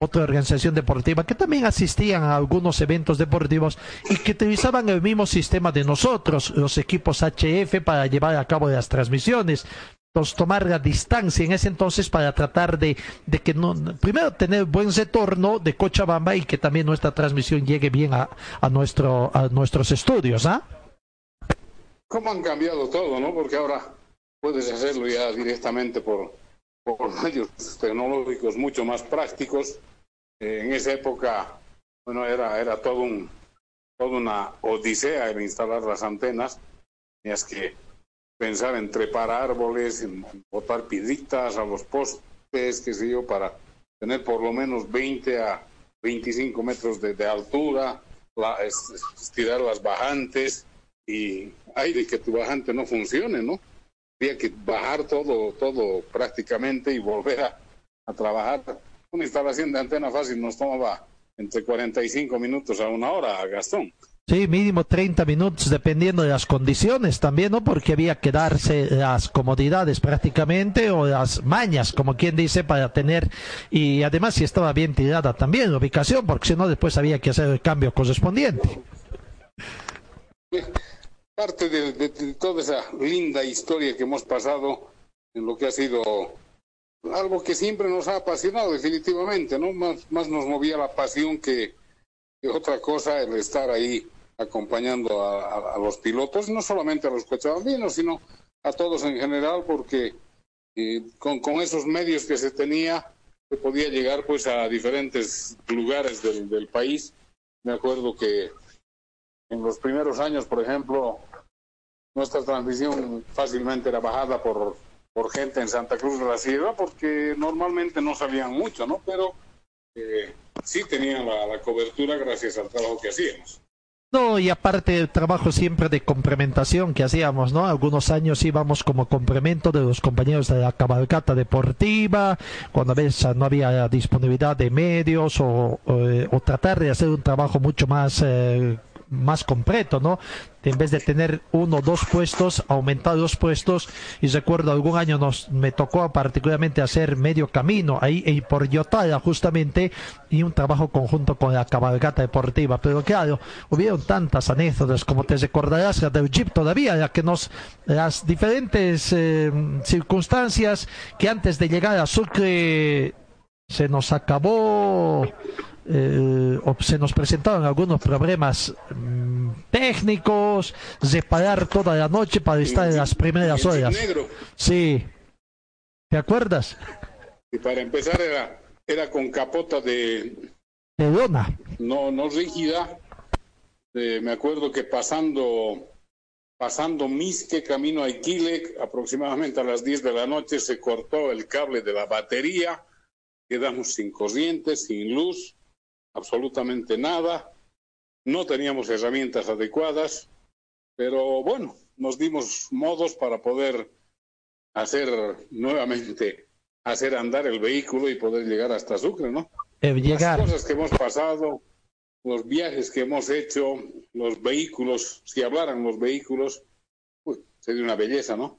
otra organización deportiva que también asistían a algunos eventos deportivos y que utilizaban el mismo sistema de nosotros, los equipos HF, para llevar a cabo las transmisiones. Entonces, tomar la distancia en ese entonces para tratar de, que no, primero tener buen retorno de Cochabamba y que también nuestra transmisión llegue bien a, a, nuestro, a nuestros estudios, ¿ah?
¿Cómo han cambiado todo, no? Porque ahora puedes hacerlo ya directamente por, por medios tecnológicos mucho más prácticos. Eh, en esa época, bueno, era, era todo un, toda una odisea el instalar las antenas. Tenías que pensar en trepar árboles, en botar piedritas a los postes, qué sé yo, para tener por lo menos 20 a 25 metros de, altura, la, estirar las bajantes y de que tu bajante no funcione, ¿no? Había que bajar todo, todo prácticamente y volver a, a trabajar. Una instalación de antena fácil nos tomaba entre 45 minutos a una hora, Gastón.
Sí, mínimo 30 minutos, dependiendo de las condiciones también, ¿no? Porque había que darse las comodidades prácticamente o las mañas, como quien dice, para tener. Y además, si estaba bien tirada también la ubicación, porque si no, después había que hacer el cambio correspondiente.
Parte de, toda esa linda historia que hemos pasado en lo que ha sido algo que siempre nos ha apasionado, definitivamente, ¿no? Más, más nos movía la pasión que, que otra cosa el estar ahí acompañando a, los pilotos, no solamente a los cochabambinos, sino a todos en general, porque eh, con, con, esos medios que se tenía, se podía llegar pues a diferentes lugares del, del, país. Me acuerdo que en los primeros años, por ejemplo, nuestra transmisión fácilmente era bajada por, por gente en Santa Cruz de la Sierra, porque normalmente no salían mucho, ¿no? Pero eh, sí tenían la, cobertura gracias al trabajo que hacíamos.
No, y aparte el trabajo siempre de complementación que hacíamos, ¿no? Algunos años íbamos como complemento de los compañeros de la cabalgata deportiva, cuando a veces no había disponibilidad de medios o, o, o tratar de hacer un trabajo mucho más eh, más completo, ¿no? En vez de tener uno o dos puestos, aumentar dos puestos. Y recuerdo algún año nos me tocó particularmente hacer medio camino ahí y por Yotala justamente y un trabajo conjunto con la cabalgata deportiva. Pero claro, hubieron tantas anécdotas, como te recordarás, la del Jeep todavía, ya que nos las diferentes eh, circunstancias que antes de llegar a Sucre se nos acabó eh, se nos presentaron algunos problemas mmm, técnicos, reparar toda la noche para estar en las primeras horas. Sí. ¿Te acuerdas?
Y para empezar era, era con capota de...
De lona.
No, no rígida. Eh, me acuerdo que pasando pasando Misque, camino a Iquilec, aproximadamente a las 10 de la noche, se cortó el cable de la batería, quedamos sin corriente, sin luz, absolutamente nada, no teníamos herramientas adecuadas, pero bueno, nos dimos modos para poder hacer nuevamente, hacer andar el vehículo y poder llegar hasta Sucre, ¿no?
Eh, llegar.
Las cosas que hemos pasado, los viajes que hemos hecho, los vehículos, si hablaran los vehículos, uy, sería una belleza, ¿no?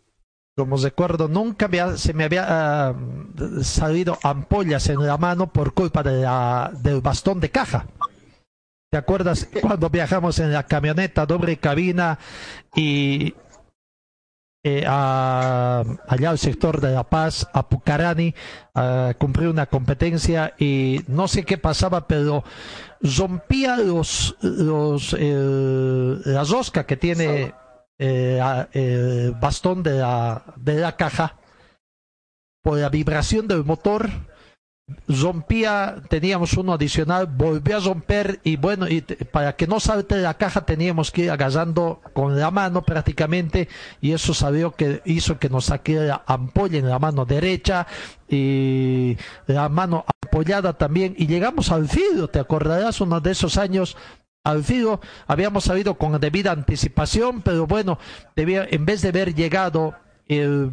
Como recuerdo, nunca me, se me había uh, salido ampollas en la mano por culpa de la, del bastón de caja. ¿Te acuerdas cuando viajamos en la camioneta doble cabina y eh, allá al sector de La Paz, a Pucarani, a cumplir una competencia y no sé qué pasaba, pero rompía los, los eh, la rosca que tiene eh, el bastón de la, de la caja. Por la vibración del motor rompía, teníamos uno adicional, volvió a romper y bueno, y para que no salte la caja teníamos que ir agarrando con la mano prácticamente y eso sabió que hizo que nos saque la ampolla en la mano derecha y la mano apoyada también y llegamos al filo, te acordarás uno de esos años al filo, habíamos sabido con debida anticipación, pero bueno, debía, en vez de haber llegado el,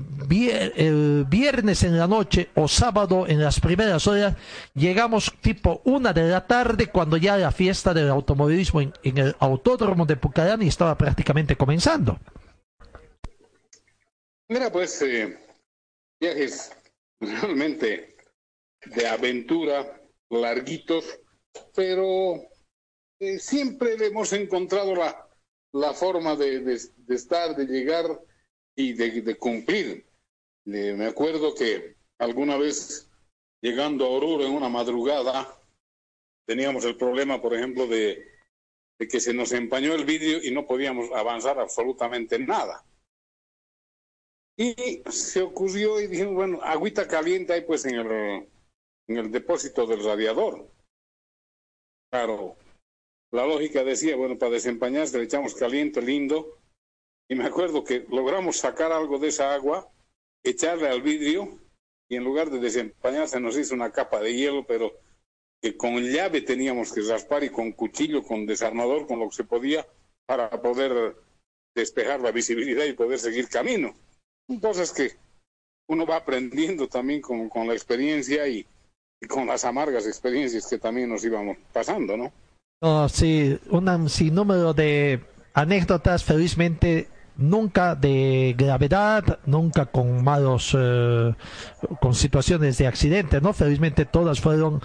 viernes en la noche o sábado en las primeras horas, llegamos tipo una de la tarde cuando ya la fiesta del automovilismo en, el autódromo de Pucarani estaba prácticamente comenzando.
Mira, pues eh, viajes realmente de aventura, larguitos, pero eh, siempre hemos encontrado la, la forma de, de estar, de llegar y de, cumplir. me acuerdo que alguna vez llegando a Oruro en una madrugada, teníamos el problema, por ejemplo, de, de que se nos empañó el vídeo y no podíamos avanzar absolutamente nada. Y se ocurrió y dijimos, bueno, agüita caliente hay pues en el, en el depósito del radiador. Claro, la lógica decía, bueno, para desempañarse le echamos caliente, lindo, y me acuerdo que logramos sacar algo de esa agua, echarle al vidrio y en lugar de desempañarse nos hizo una capa de hielo, pero que con llave teníamos que raspar y con cuchillo, con desarmador, con lo que se podía para poder despejar la visibilidad y poder seguir camino. Cosas que uno va aprendiendo también con, con la experiencia y, con las amargas experiencias que también nos íbamos pasando, ¿no?
Oh, sí, un sinnúmero de anécdotas, felizmente nunca de gravedad, nunca con malos, eh, con situaciones de accidente, ¿no? Felizmente todas fueron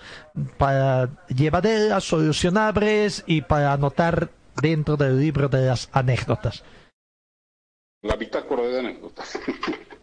para llevaderas, solucionables y para anotar dentro del libro de las anécdotas.
La bitácora de anécdotas.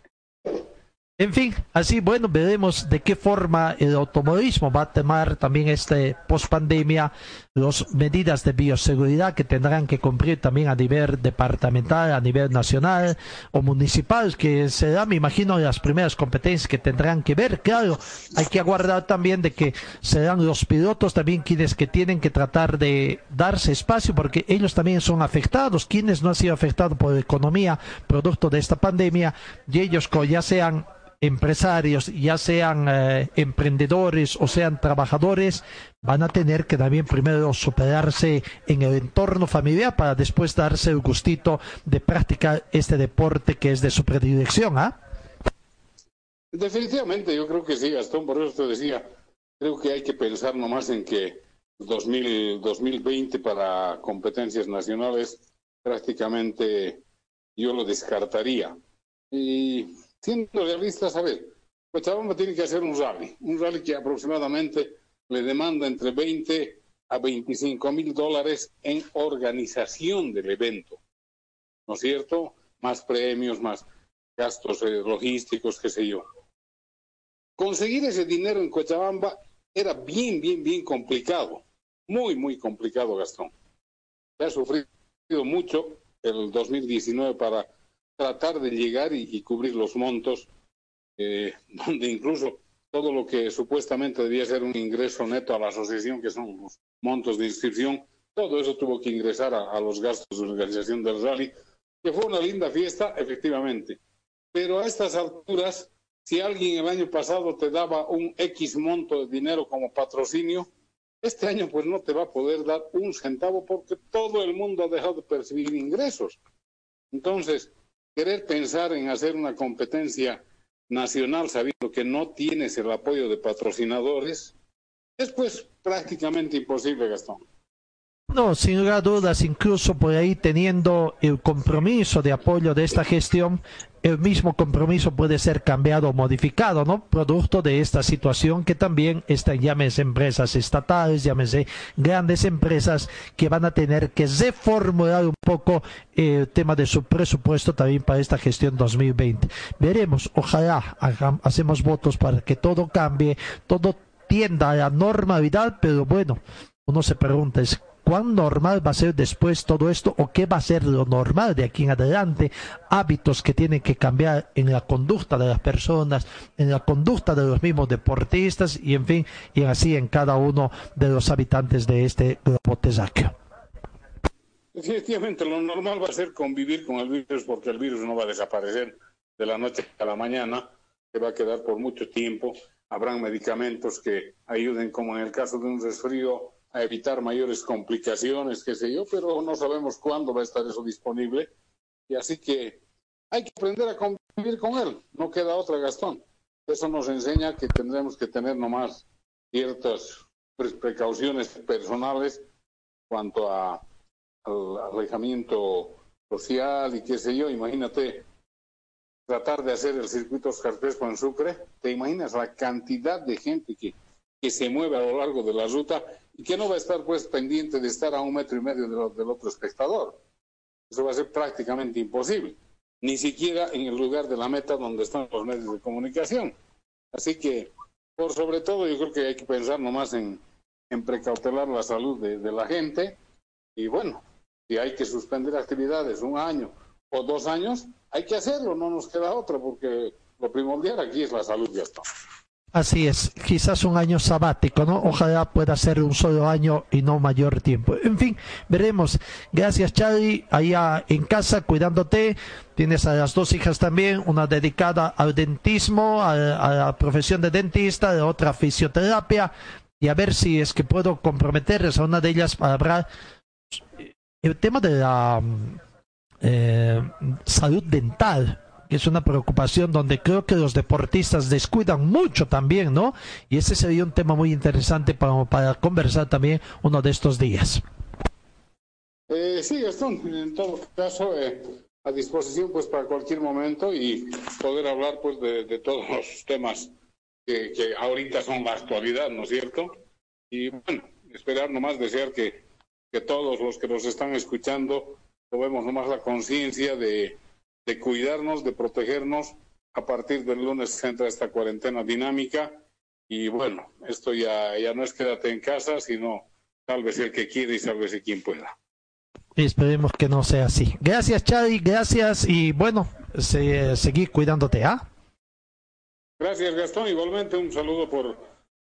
En fin, así bueno, veremos de qué forma el automovilismo va a tomar también este post pandemia, las medidas de bioseguridad que tendrán que cumplir también a nivel departamental, a nivel nacional o municipal, que será, me imagino, las primeras competencias que tendrán que ver. Claro, hay que aguardar también de que serán los pilotos también quienes que tienen que tratar de darse espacio, porque ellos también son afectados, quienes no han sido afectados por la economía producto de esta pandemia, y ellos ya sean empresarios, ya sean eh, emprendedores o sean trabajadores, van a tener que también primero superarse en el entorno familiar para después darse el gustito de practicar este deporte que es de su predilección, ¿ah?
Definitivamente, yo creo que sí, Gastón, por eso te decía, creo que hay que pensar nomás en que 2000, 2020 para competencias nacionales prácticamente yo lo descartaría. Y siendo realistas, a ver, Cochabamba tiene que hacer un rally, un rally que aproximadamente le demanda entre 20 a 25 mil dólares en organización del evento, ¿no es cierto? Más premios, más gastos eh, logísticos, qué sé yo. Conseguir ese dinero en Cochabamba era bien, bien, bien complicado, muy, muy complicado, Gastón. Ha sufrido mucho el 2019 para tratar de llegar y, cubrir los montos, eh, donde incluso todo lo que supuestamente debía ser un ingreso neto a la asociación, que son los montos de inscripción, todo eso tuvo que ingresar a, los gastos de organización del rally, que fue una linda fiesta, efectivamente. Pero a estas alturas, si alguien el año pasado te daba un X monto de dinero como patrocinio, este año pues no te va a poder dar un centavo porque todo el mundo ha dejado de percibir ingresos. Entonces, querer pensar en hacer una competencia nacional sabiendo que no tienes el apoyo de patrocinadores es pues prácticamente imposible, Gastón.
No, sin lugar a dudas, incluso por ahí teniendo el compromiso de apoyo de esta gestión, el mismo compromiso puede ser cambiado o modificado, ¿no? Producto de esta situación que también están, llámese empresas estatales, llámese grandes empresas que van a tener que reformular un poco el tema de su presupuesto también para esta gestión 2020. Veremos, ojalá hacemos votos para que todo cambie, todo tienda a la normalidad, pero bueno, uno se pregunta, ¿es cuán normal va a ser después todo esto o qué va a ser lo normal de aquí en adelante, hábitos que tienen que cambiar en la conducta de las personas, en la conducta de los mismos deportistas y en fin, y así en cada uno de los habitantes de este terráqueo.
Efectivamente, lo normal va a ser convivir con el virus porque el virus no va a desaparecer de la noche a la mañana, se va a quedar por mucho tiempo. Habrán medicamentos que ayuden, como en el caso de un resfrío, a evitar mayores complicaciones, qué sé yo, pero no sabemos cuándo va a estar eso disponible. Y así que hay que aprender a convivir con él, no queda otra, Gastón. Eso nos enseña que tendremos que tener nomás ciertas precauciones personales cuanto a, al alejamiento social y qué sé yo. Imagínate tratar de hacer el circuito Oscar en Sucre. ¿Te imaginas la cantidad de gente que, que se mueve a lo largo de la ruta y que no va a estar pues pendiente de estar a un metro y medio del otro espectador. Eso va a ser prácticamente imposible, ni siquiera en el lugar de la meta donde están los medios de comunicación. Así que, por sobre todo, yo creo que hay que pensar nomás en, en precautelar la salud de, la gente y bueno, si hay que suspender actividades un año o dos años, hay que hacerlo, no nos queda otra, porque lo primordial aquí es la salud, ya está.
Así es, quizás un año sabático, ¿no? Ojalá pueda ser un solo año y no mayor tiempo. En fin, veremos. Gracias, Charlie, allá en casa, cuidándote. Tienes a las dos hijas también, una dedicada al dentismo, a, la profesión de dentista, de otra fisioterapia. Y a ver si es que puedo comprometerles a una de ellas para hablar el tema de la eh, salud dental es una preocupación donde creo que los deportistas descuidan mucho también, ¿no? Y ese sería un tema muy interesante para, para conversar también uno de estos días.
Eh, sí, Gastón, en todo caso, eh, a disposición pues para cualquier momento y poder hablar pues de, todos los temas que, que, ahorita son la actualidad, ¿no es cierto? Y bueno, esperar nomás desear que, que todos los que nos están escuchando tomemos nomás la conciencia de, de cuidarnos, de protegernos. A partir del lunes entra esta cuarentena dinámica y bueno, esto ya, ya no es quédate en casa, sino vez el que quiere y si quien pueda.
Esperemos que no sea así. Gracias, Chadi, gracias y bueno, se, seguir cuidándote, ¿ah?
Gracias, Gastón. Igualmente un saludo por,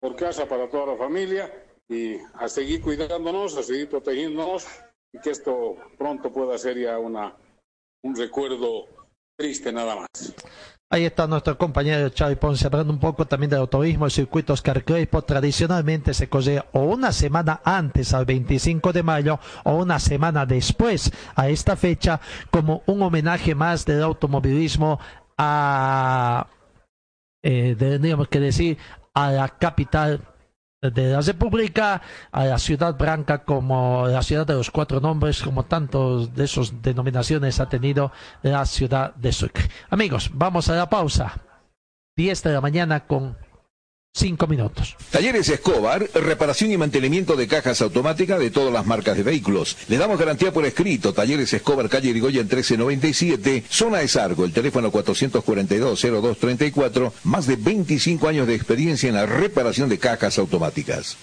por casa para toda la familia y a seguir cuidándonos, a seguir protegiéndonos y que esto pronto pueda ser ya una, un recuerdo triste nada más.
Ahí está nuestro compañero Xavi Ponce hablando un poco también del autorismo, el circuito Oscar Crespo. Tradicionalmente se corre o una semana antes al 25 de mayo o una semana después a esta fecha como un homenaje más del automovilismo a, eh, tendríamos que decir, a la capital de la República a la ciudad blanca como la ciudad de los cuatro nombres, como tantos de esas denominaciones ha tenido la ciudad de Sucre. Amigos, vamos a la pausa. 10 de la mañana con cinco minutos.
Talleres Escobar, reparación y mantenimiento de cajas automáticas de todas las marcas de vehículos. Le damos garantía por escrito. Talleres Escobar, calle Irigoyen 1397, zona de Sargo, el teléfono 442-0234, más de 25 años de experiencia en la reparación de cajas automáticas.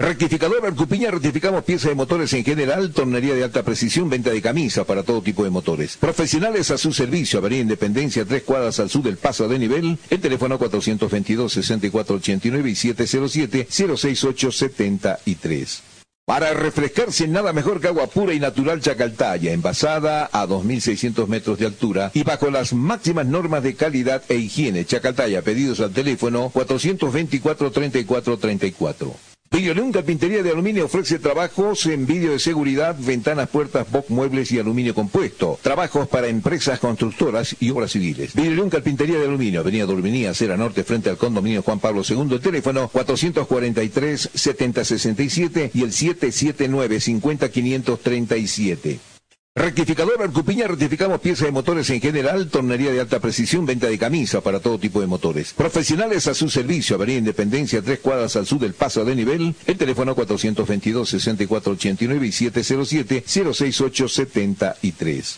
Rectificador Arcupiña, rectificamos piezas de motores en general, tornería de alta precisión, venta de camisas para todo tipo de motores. Profesionales a su servicio, Avenida Independencia, tres cuadras al sur del paso de nivel, el teléfono 422-6489 y 707-06873. Para refrescarse nada mejor que agua pura y natural Chacaltaya, envasada a 2.600 metros de altura y bajo las máximas normas de calidad e higiene. Chacaltaya, pedidos al teléfono 424-3434. Videolun Carpintería de Aluminio ofrece trabajos en vídeo de seguridad, ventanas, puertas, box, muebles y aluminio compuesto. Trabajos para empresas constructoras y obras civiles. Videolun Carpintería de Aluminio, Avenida Durminía, Cera Norte, frente al condominio Juan Pablo II. El teléfono 443-7067 y el 779-50537. Rectificador Arcupiña, rectificamos piezas de motores en general, tornería de alta precisión, venta de camisas para todo tipo de motores. Profesionales a su servicio, Avenida Independencia, tres cuadras al sur del paso de nivel, el teléfono 422-6489 y 707-06873.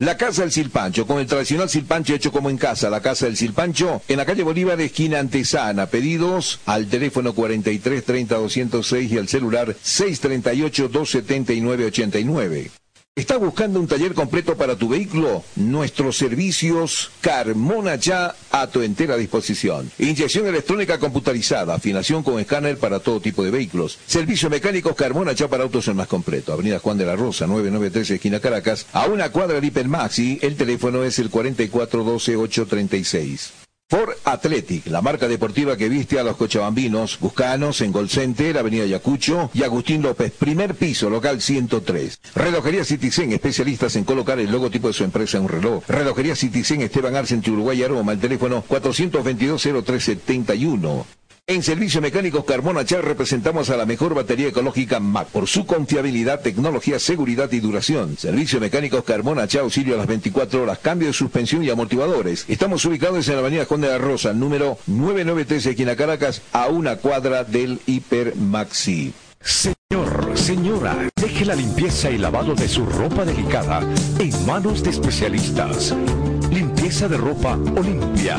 La Casa del Silpancho, con el tradicional silpancho hecho como en casa, la Casa del Silpancho, en la calle Bolívar, esquina Antesana. Pedidos al teléfono 43 30 206 y al celular 638 279 89. ¿Estás buscando un taller completo para tu vehículo? Nuestros servicios Carmona ya a tu entera disposición. Inyección electrónica computarizada, afinación con escáner para todo tipo de vehículos. Servicio mecánicos Carmona ya para autos el más completo. Avenida Juan de la Rosa, 993 esquina Caracas, a una cuadra de Hipermaxi. El teléfono es el 4412-836. Ford Athletic, la marca deportiva que viste a los cochabambinos. Buscanos en Gol Center, Avenida Yacucho y Agustín López, primer piso, local 103. Relojería Citizen, especialistas en colocar el logotipo de su empresa en un reloj. Relojería Citizen, Esteban Arce, Uruguay, Aroma, el teléfono 422-0371. En Servicio Mecánicos Carmona Char representamos a la mejor batería ecológica MAC por su confiabilidad, tecnología, seguridad y duración. Servicio Mecánicos Carmona Char auxilio a las 24 horas, cambio de suspensión y amortiguadores. Estamos ubicados en la avenida Juan de la Rosa, número 993, esquina Caracas, a una cuadra del Hiper Maxi.
Señor, señora, deje la limpieza y lavado de su ropa delicada en manos de especialistas. Limpieza de ropa Olimpia.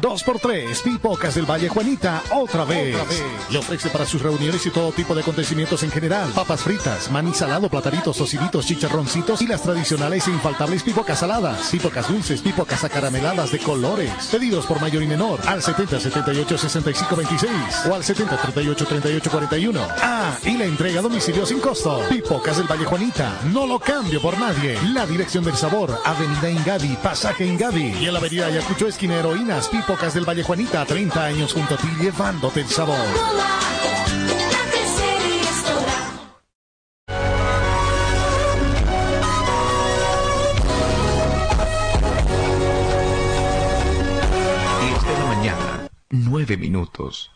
2x3, Pipocas del Valle Juanita, otra vez. Le ofrece para sus reuniones y todo tipo de acontecimientos en general. Papas fritas, maní salado, plataritos, tociditos, chicharroncitos y las tradicionales e infaltables pipocas saladas. Pipocas dulces, pipocas acarameladas de colores. Pedidos por mayor y menor al 70 78 65 26 o al 70 38 38 41. Ah, y la entrega a domicilio sin costo. Pipocas del Valle Juanita, no lo cambio por nadie. La dirección del sabor, Avenida Ingavi, Pasaje Ingavi y en la Avenida Ayacucho, esquina Heroínas, Pipocas del Valle Juanita, 30 años junto a ti llevándote el sabor.
Diez de la mañana, nueve minutos.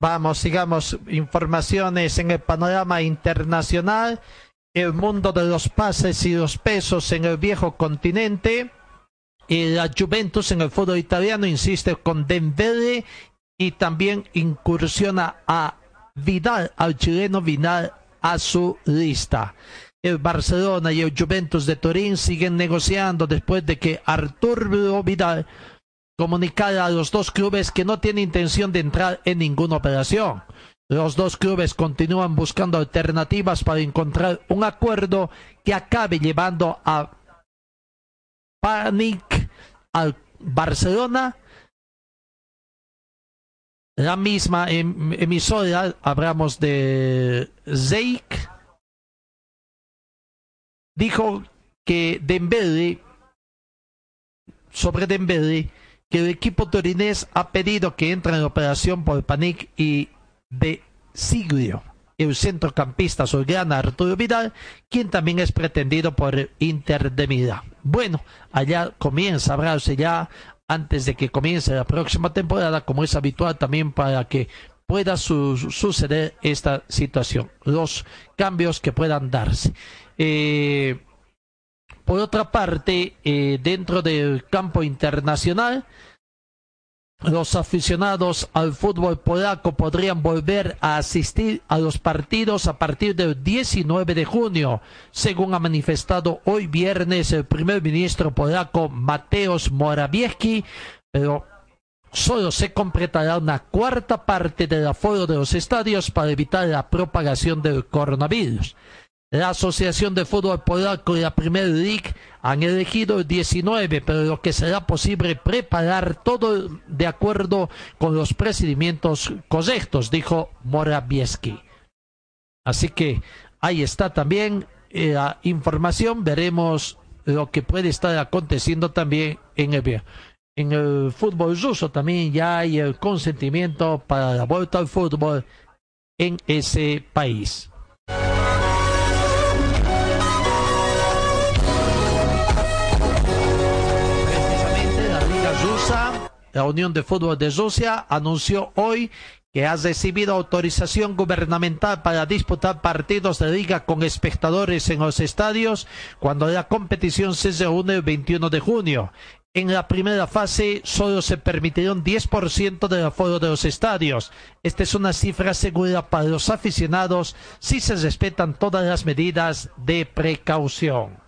Vamos, sigamos informaciones en el panorama internacional, el mundo de los pases y los pesos en el viejo continente. La Juventus en el fútbol italiano insiste con Dembele y también incursiona a Vidal, al chileno Vidal, a su lista. El Barcelona y el Juventus de Turín siguen negociando después de que Arturo Vidal comunicara a los dos clubes que no tiene intención de entrar en ninguna operación. Los dos clubes continúan buscando alternativas para encontrar un acuerdo que acabe llevando a Panic al Barcelona. La misma em- emisora, hablamos de Zeik, dijo que Dembele, sobre Dembele, que el equipo torinés ha pedido que entre en operación por Panic y de Siglio, el centrocampista azulgrana Arturo Vidal, quien también es pretendido por Inter de Milán. Bueno, allá comienza a hablarse ya antes de que comience la próxima temporada, como es habitual también para que pueda su- suceder esta situación, los cambios que puedan darse. Eh, por otra parte, eh, dentro del campo internacional, los aficionados al fútbol polaco podrían volver a asistir a los partidos a partir del 19 de junio, según ha manifestado hoy viernes el primer ministro polaco Mateusz Morawiecki, pero solo se completará una cuarta parte del aforo de los estadios para evitar la propagación del coronavirus. la Asociación de Fútbol Polaco y la Premier League han elegido 19, pero lo que será posible preparar todo de acuerdo con los procedimientos correctos, dijo Morawiecki. Así que ahí está también eh, la información, veremos lo que puede estar aconteciendo también en el, en el fútbol ruso, también ya hay el consentimiento para la vuelta al fútbol en ese país. La Unión de Fútbol de Rusia anunció hoy que ha recibido autorización gubernamental para disputar partidos de liga con espectadores en los estadios cuando la competición se reúne el 21 de junio. En la primera fase solo se permitieron 10% del aforo de los estadios. Esta es una cifra segura para los aficionados si se respetan todas las medidas de precaución.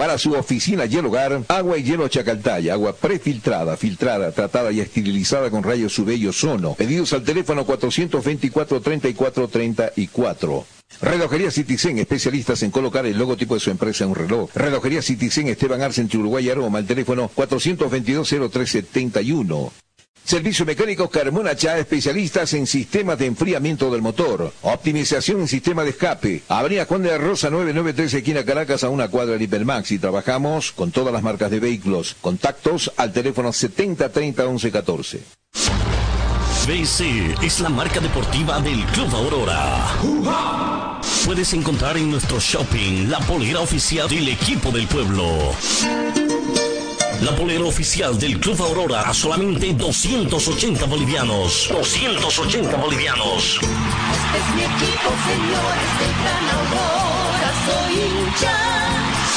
Para su oficina y el hogar, agua y hielo Chacaltaya, agua prefiltrada, filtrada, tratada y esterilizada con rayos UV y ozono. Pedidos al teléfono 424-3434. Relojería Citizen, especialistas en colocar el logotipo de su empresa en un reloj. Relojería Citizen, Esteban Arce, Uruguay Aroma, el teléfono 422-0371. Servicio Mecánico Carmona Chá, especialistas en sistemas de enfriamiento del motor, optimización en sistema de escape. Avenida Juan de la Rosa 993, esquina Caracas, a una cuadra de Hipermax. Y trabajamos con todas las marcas de vehículos. Contactos al teléfono 7030 1114.
BC es la marca deportiva del Club Aurora. Puedes encontrar en nuestro shopping la polera oficial del equipo del pueblo. La polera oficial del Club Aurora a solamente 280 bolivianos. 280 bolivianos.
Este es mi equipo, señores del Gran Aurora, soy hincha.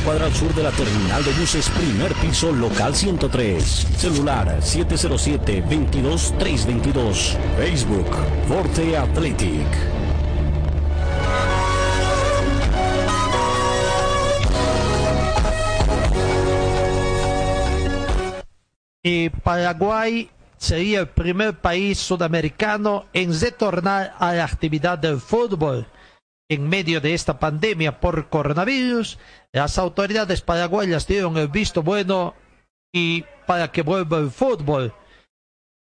cuadra al sur de la terminal de buses, primer piso, local 103. Celular 707-22322. Facebook, Forte Athletic.
Y Paraguay sería el primer país sudamericano en retornar a la actividad del fútbol. En medio de esta pandemia por coronavirus, las autoridades paraguayas dieron el visto bueno y para que vuelva el fútbol.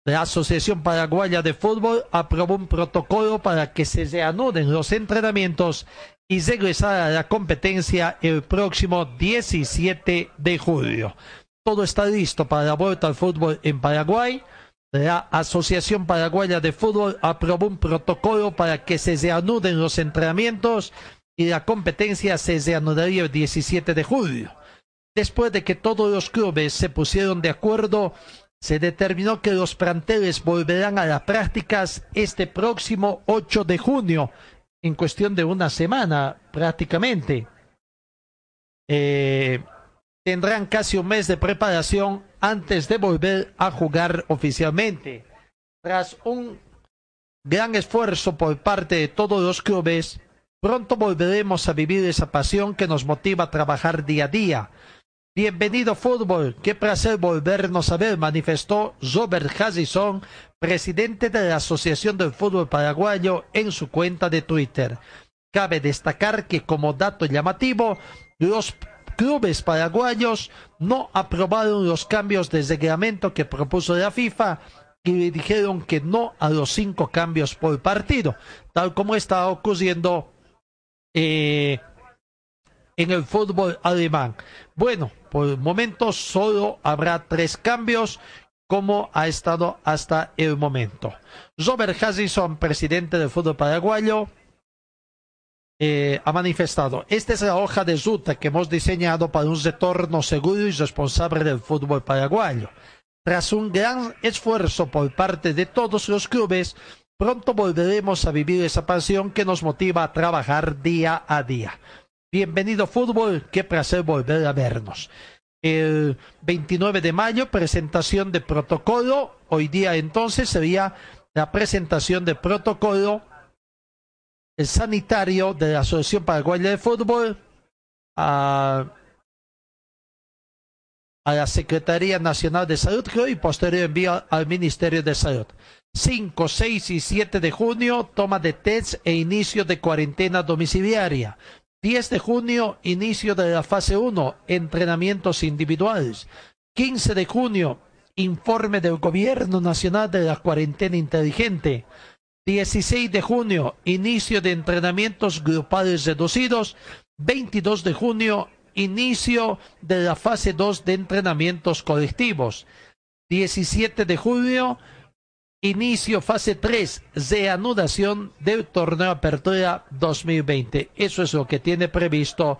La Asociación Paraguaya de Fútbol aprobó un protocolo para que se reanuden los entrenamientos y regresar a la competencia el próximo 17 de julio. Todo está listo para la vuelta al fútbol en Paraguay. La Asociación Paraguaya de Fútbol aprobó un protocolo para que se reanuden los entrenamientos la competencia se reanudaría el 17 de julio. Después de que todos los clubes se pusieron de acuerdo, se determinó que los planteles volverán a las prácticas este próximo 8 de junio, en cuestión de una semana prácticamente. Eh, tendrán casi un mes de preparación antes de volver a jugar oficialmente. Tras un gran esfuerzo por parte de todos los clubes, pronto volveremos a vivir esa pasión que nos motiva a trabajar día a día. Bienvenido fútbol, qué placer volvernos a ver, manifestó Robert Hazison, presidente de la Asociación del Fútbol Paraguayo, en su cuenta de Twitter. Cabe destacar que como dato llamativo, los clubes paraguayos no aprobaron los cambios de reglamento que propuso la FIFA y le dijeron que no a los cinco cambios por partido, tal como está ocurriendo eh, en el fútbol alemán. Bueno, por el momento solo habrá tres cambios como ha estado hasta el momento. Robert Hazison, presidente del fútbol paraguayo, eh, ha manifestado, esta es la hoja de ruta que hemos diseñado para un retorno seguro y responsable del fútbol paraguayo. Tras un gran esfuerzo por parte de todos los clubes, pronto volveremos a vivir esa pasión que nos motiva a trabajar día a día. Bienvenido fútbol, qué placer volver a vernos. El 29 de mayo, presentación de protocolo. Hoy día entonces sería la presentación de protocolo el sanitario de la Asociación Paraguaya de Fútbol a, la Secretaría Nacional de Salud y posterior envío al Ministerio de Salud. 5, 6 y 7 de junio, toma de test e inicio de cuarentena domiciliaria. 10 de junio, inicio de la fase 1, entrenamientos individuales. 15 de junio, informe del Gobierno Nacional de la cuarentena inteligente. 16 de junio, inicio de entrenamientos grupales reducidos. 22 de junio, inicio de la fase 2 de entrenamientos colectivos. 17 de junio, inicio fase 3, reanudación del torneo Apertura 2020. Eso es lo que tiene previsto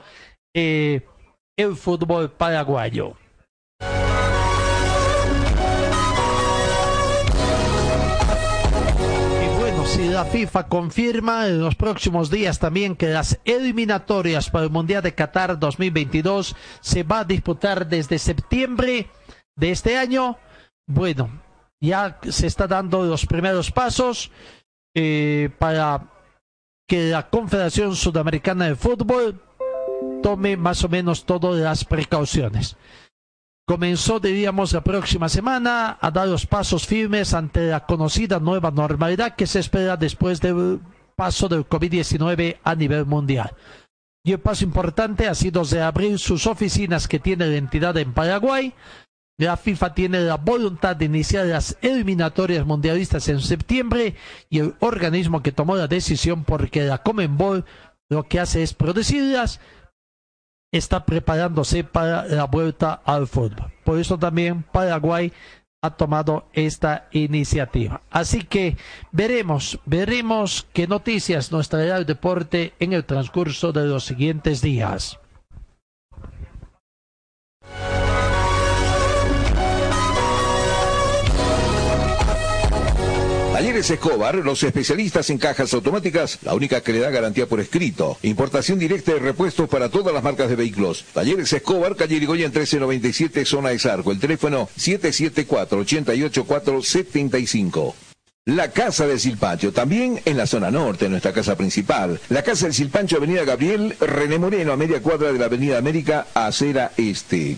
eh, el fútbol paraguayo. si la FIFA confirma en los próximos días también que las eliminatorias para el Mundial de Qatar 2022 se va a disputar desde septiembre de este año, bueno, ya se está dando los primeros pasos eh, para que la Confederación Sudamericana de Fútbol tome más o menos todas las precauciones comenzó, diríamos, la próxima semana a dar los pasos firmes ante la conocida nueva normalidad que se espera después del paso del COVID-19 a nivel mundial. Y el paso importante ha sido reabrir sus oficinas que tiene la entidad en Paraguay. La FIFA tiene la voluntad de iniciar las eliminatorias mundialistas en septiembre y el organismo que tomó la decisión porque la Comenbol lo que hace es producirlas está preparándose para la vuelta al fútbol. Por eso también Paraguay ha tomado esta iniciativa. Así que veremos, veremos qué noticias nos traerá el deporte en el transcurso de los siguientes días.
Talleres Escobar, los especialistas en cajas automáticas, la única que le da garantía por escrito. Importación directa de repuestos para todas las marcas de vehículos. Talleres Escobar, calle Irigoyen 1397, zona de Zarco. El teléfono 774-88475. La Casa del Silpancho, también en la zona norte, nuestra casa principal. La Casa del Silpancho, Avenida Gabriel, René Moreno, a media cuadra de la Avenida América, acera este.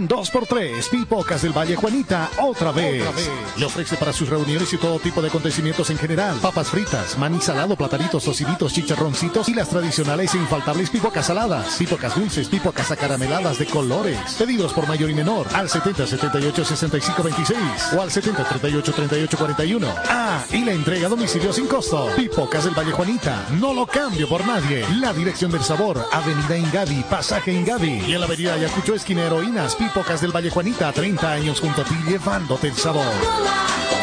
Un 2x3, Pipocas del Valle Juanita, otra vez. Le ofrece para sus reuniones y todo tipo de acontecimientos en general. Papas fritas, maní salado, platanitos, tociditos, chicharroncitos y las tradicionales e infaltables pipocas saladas. Pipocas dulces, pipocas acarameladas de colores. Pedidos por mayor y menor al 70 78 65 26 o al 70 38 38 41. Ah, y la entrega a domicilio sin costo. Pipocas del Valle Juanita, no lo cambio por nadie. La dirección del sabor, Avenida Ingavi, Pasaje Ingavi y en la Avenida Ayacucho Esquina Heroínas, Pipocas del Valle Juanita, 30 años junto a ti llevándote el sabor.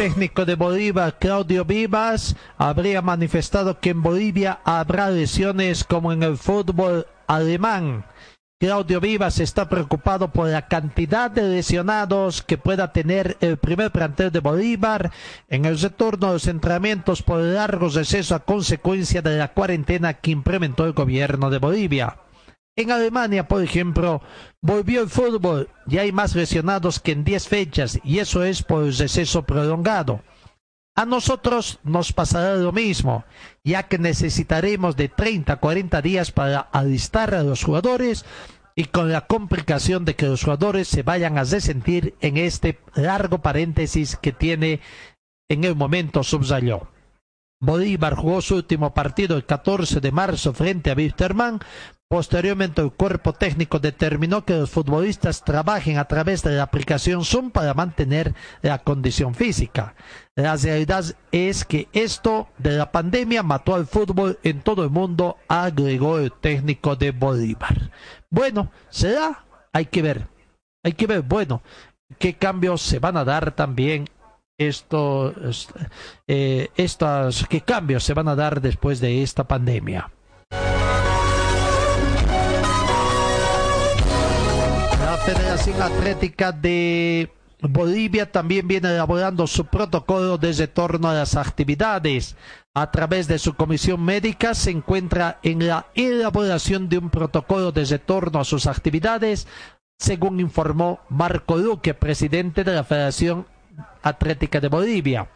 Técnico de Bolívar, Claudio Vivas, habría manifestado que en Bolivia habrá lesiones como en el fútbol alemán. Claudio Vivas está preocupado por la cantidad de lesionados que pueda tener el primer plantel de Bolívar en el retorno a los entrenamientos por largos recesos a consecuencia de la cuarentena que implementó el gobierno de Bolivia. En Alemania, por ejemplo, volvió el fútbol y hay más lesionados que en 10 fechas y eso es por el receso prolongado. A nosotros nos pasará lo mismo, ya que necesitaremos de 30 a 40 días para alistar a los jugadores y con la complicación de que los jugadores se vayan a resentir en este largo paréntesis que tiene en el momento subrayó. Bolívar jugó su último partido el 14 de marzo frente a Wisterman. Posteriormente, el cuerpo técnico determinó que los futbolistas trabajen a través de la aplicación Zoom para mantener la condición física. La realidad es que esto de la pandemia mató al fútbol en todo el mundo, agregó el técnico de Bolívar. Bueno, será, hay que ver, hay que ver, bueno, qué cambios se van a dar también estos, eh, estos, qué cambios se van a dar después de esta pandemia. Federación Atlética de Bolivia también viene elaborando su protocolo de retorno a las actividades. A través de su comisión médica se encuentra en la elaboración de un protocolo de retorno a sus actividades, según informó Marco Luque, presidente de la Federación Atlética de Bolivia.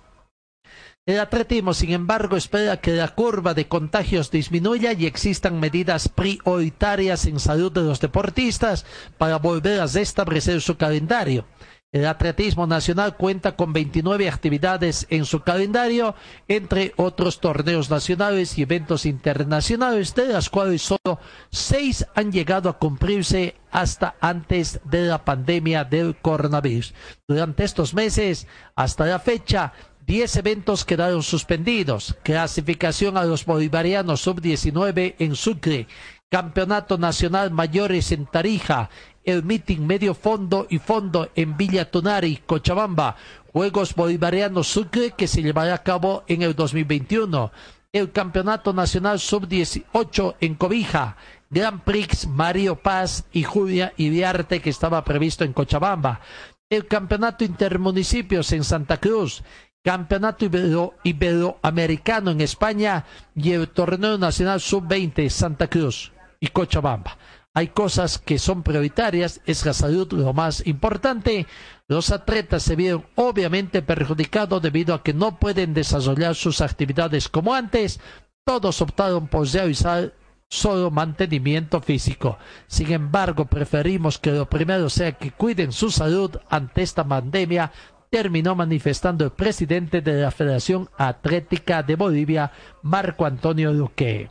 El atletismo, sin embargo, espera que la curva de contagios disminuya y existan medidas prioritarias en salud de los deportistas para volver a restablecer su calendario. El atletismo nacional cuenta con 29 actividades en su calendario, entre otros torneos nacionales y eventos internacionales, de las cuales solo seis han llegado a cumplirse hasta antes de la pandemia del coronavirus. Durante estos meses, hasta la fecha, 10 eventos quedaron suspendidos. Clasificación a los bolivarianos sub-19 en Sucre. Campeonato Nacional Mayores en Tarija. El meeting medio fondo y fondo en Villa Tunari, Cochabamba. Juegos Bolivarianos Sucre que se llevará a cabo en el 2021. El Campeonato Nacional Sub-18 en Cobija. Grand Prix Mario Paz y Julia Iriarte que estaba previsto en Cochabamba. El Campeonato Intermunicipios en Santa Cruz. Campeonato Ibero, Iberoamericano en España y el Torneo Nacional Sub-20 Santa Cruz y Cochabamba. Hay cosas que son prioritarias, es la salud lo más importante. Los atletas se vieron obviamente perjudicados debido a que no pueden desarrollar sus actividades como antes. Todos optaron por realizar solo mantenimiento físico. Sin embargo, preferimos que lo primero sea que cuiden su salud ante esta pandemia, terminó manifestando el presidente de la Federación Atlética de Bolivia, Marco Antonio Duque.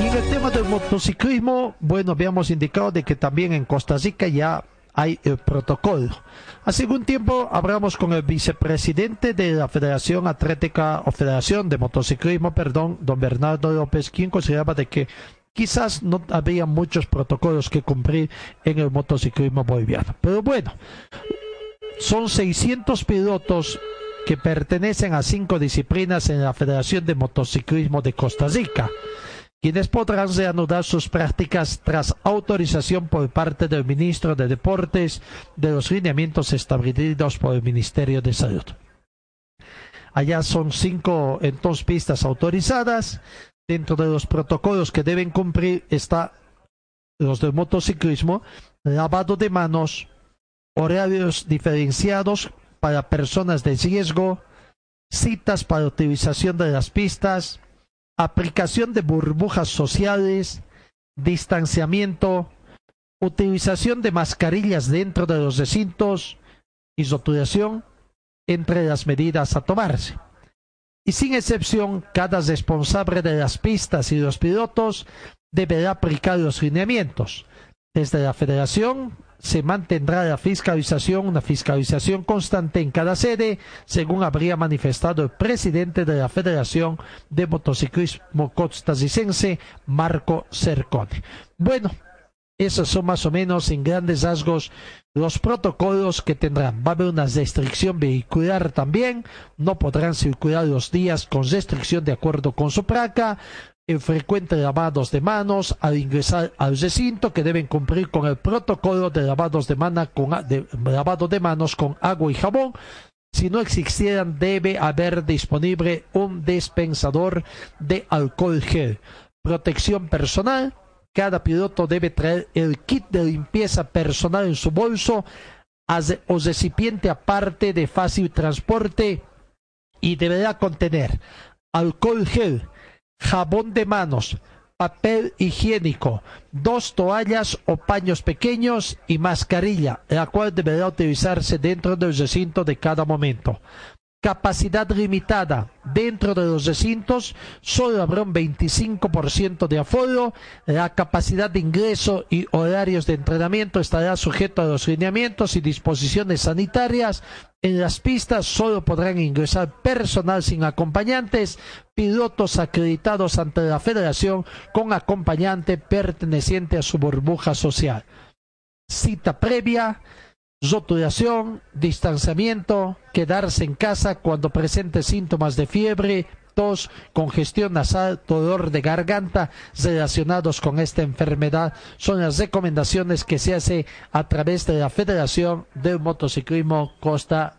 Y en el tema del motociclismo, bueno, habíamos indicado de que también en Costa Rica ya hay el protocolo. Hace algún tiempo hablamos con el vicepresidente de la Federación Atlética o Federación de Motociclismo, perdón, don Bernardo López, quien consideraba de que quizás no había muchos protocolos que cumplir en el motociclismo boliviano. Pero bueno, son 600 pilotos que pertenecen a cinco disciplinas en la Federación de Motociclismo de Costa Rica quienes podrán reanudar sus prácticas tras autorización por parte del ministro de Deportes de los lineamientos establecidos por el Ministerio de Salud. Allá son cinco entonces pistas autorizadas. Dentro de los protocolos que deben cumplir está los del motociclismo, lavado de manos, horarios diferenciados para personas de riesgo, citas para utilización de las pistas, aplicación de burbujas sociales, distanciamiento, utilización de mascarillas dentro de los recintos y rotulación entre las medidas a tomarse. Y sin excepción, cada responsable de las pistas y los pilotos deberá aplicar los lineamientos. Desde la federación se mantendrá la fiscalización, una fiscalización constante en cada sede, según habría manifestado el presidente de la Federación de Motociclismo Costarricense, Marco Cercone. Bueno, esos son más o menos en grandes rasgos los protocolos que tendrán. Va a haber una restricción vehicular también. No podrán circular los días con restricción de acuerdo con su placa en frecuentes lavados de manos al ingresar al recinto que deben cumplir con el protocolo de lavados de, con, lavado de manos con agua y jabón. Si no existieran, debe haber disponible un dispensador de alcohol gel. Protección personal. Cada piloto debe traer el kit de limpieza personal en su bolso o recipiente aparte de fácil transporte y deberá contener alcohol gel, jabón de manos, papel higiénico, dos toallas o paños pequeños y mascarilla, la cual deberá utilizarse dentro del recinto de cada momento capacidad limitada. Dentro de los recintos solo habrá un 25% de aforo. La capacidad de ingreso y horarios de entrenamiento estará sujeto a los lineamientos y disposiciones sanitarias. En las pistas solo podrán ingresar personal sin acompañantes, pilotos acreditados ante la federación con acompañante perteneciente a su burbuja social. Cita previa rotulación, distanciamiento, quedarse en casa cuando presente síntomas de fiebre, tos, congestión nasal, dolor de garganta relacionados con esta enfermedad. Son las recomendaciones que se hace a través de la Federación del Motociclismo Costa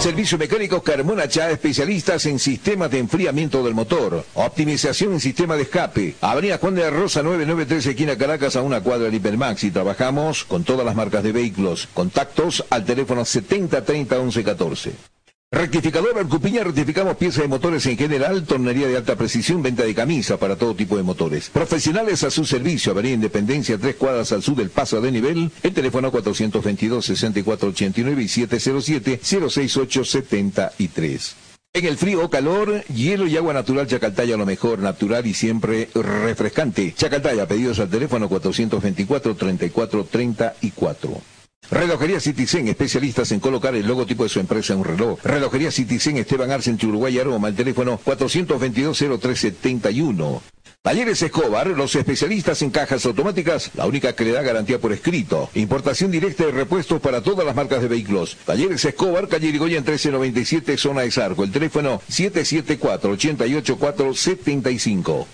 Servicio Mecánico Carmona Chá, especialistas en sistemas de enfriamiento del motor, optimización en sistema de escape. Avenida Juan de Rosa 993, esquina Caracas, a una cuadra del Hipermax. Y trabajamos con todas las marcas de vehículos. Contactos al teléfono 70 30 11 14. Rectificador Arcupiña, rectificamos piezas de motores en general, tornería de alta precisión, venta de camisa para todo tipo de motores. Profesionales a su servicio, Avenida Independencia, tres cuadras al sur del paso de nivel, el teléfono 422-6489 y 707-06873. En el frío o calor, hielo y agua natural Chacaltaya lo mejor, natural y siempre refrescante. Chacaltaya, pedidos al teléfono 424-3434. Relojería Citizen, especialistas en colocar el logotipo de su empresa en un reloj. Relojería Citizen, Esteban Arce, Uruguay, Aroma, el teléfono 422-0371. Talleres Escobar, los especialistas en cajas automáticas, la única que le da garantía por escrito. Importación directa de repuestos para todas las marcas de vehículos. Talleres Escobar, calle Irigoyen 1397, zona de Sarco. El teléfono 774-88475.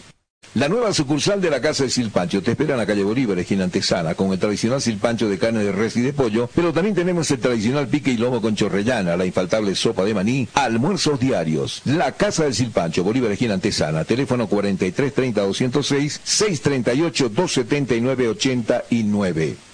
La nueva sucursal de la Casa de Silpancho te espera en la calle Bolívar, esquina Antesana, con el tradicional silpancho de carne de res y de pollo, pero también tenemos el tradicional pique y lomo con chorrellana, la infaltable sopa de maní, almuerzos diarios. La Casa del Silpancho, Bolívar, esquina Antesana, teléfono 43 30 206 638 279 89.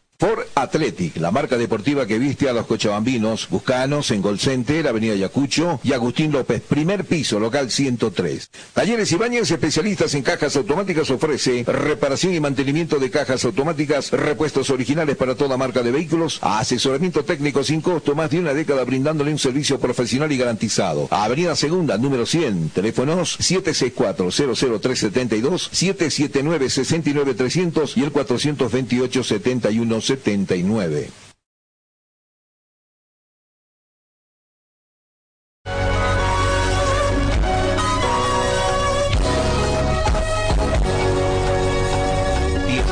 Ford Athletic, la marca deportiva que viste a los cochabambinos, Buscanos en Gol Center, Avenida Yacucho y Agustín López, primer piso, local 103. Talleres Ibáñez, especialistas en cajas automáticas, ofrece reparación y mantenimiento de cajas automáticas, repuestos originales para toda marca de vehículos, asesoramiento técnico sin costo, más de una década brindándole un servicio profesional y garantizado. Avenida Segunda, número 100, teléfonos 764-00372, 779-69300 y el 428-71 79.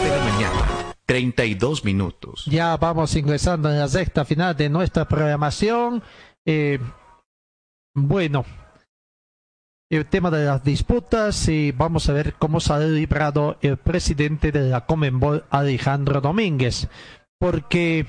de la mañana, 32 minutos.
Ya vamos ingresando en la sexta final de nuestra programación. Eh, bueno, el tema de las disputas y vamos a ver cómo se ha librado el presidente de la Comenbol, Alejandro Domínguez, porque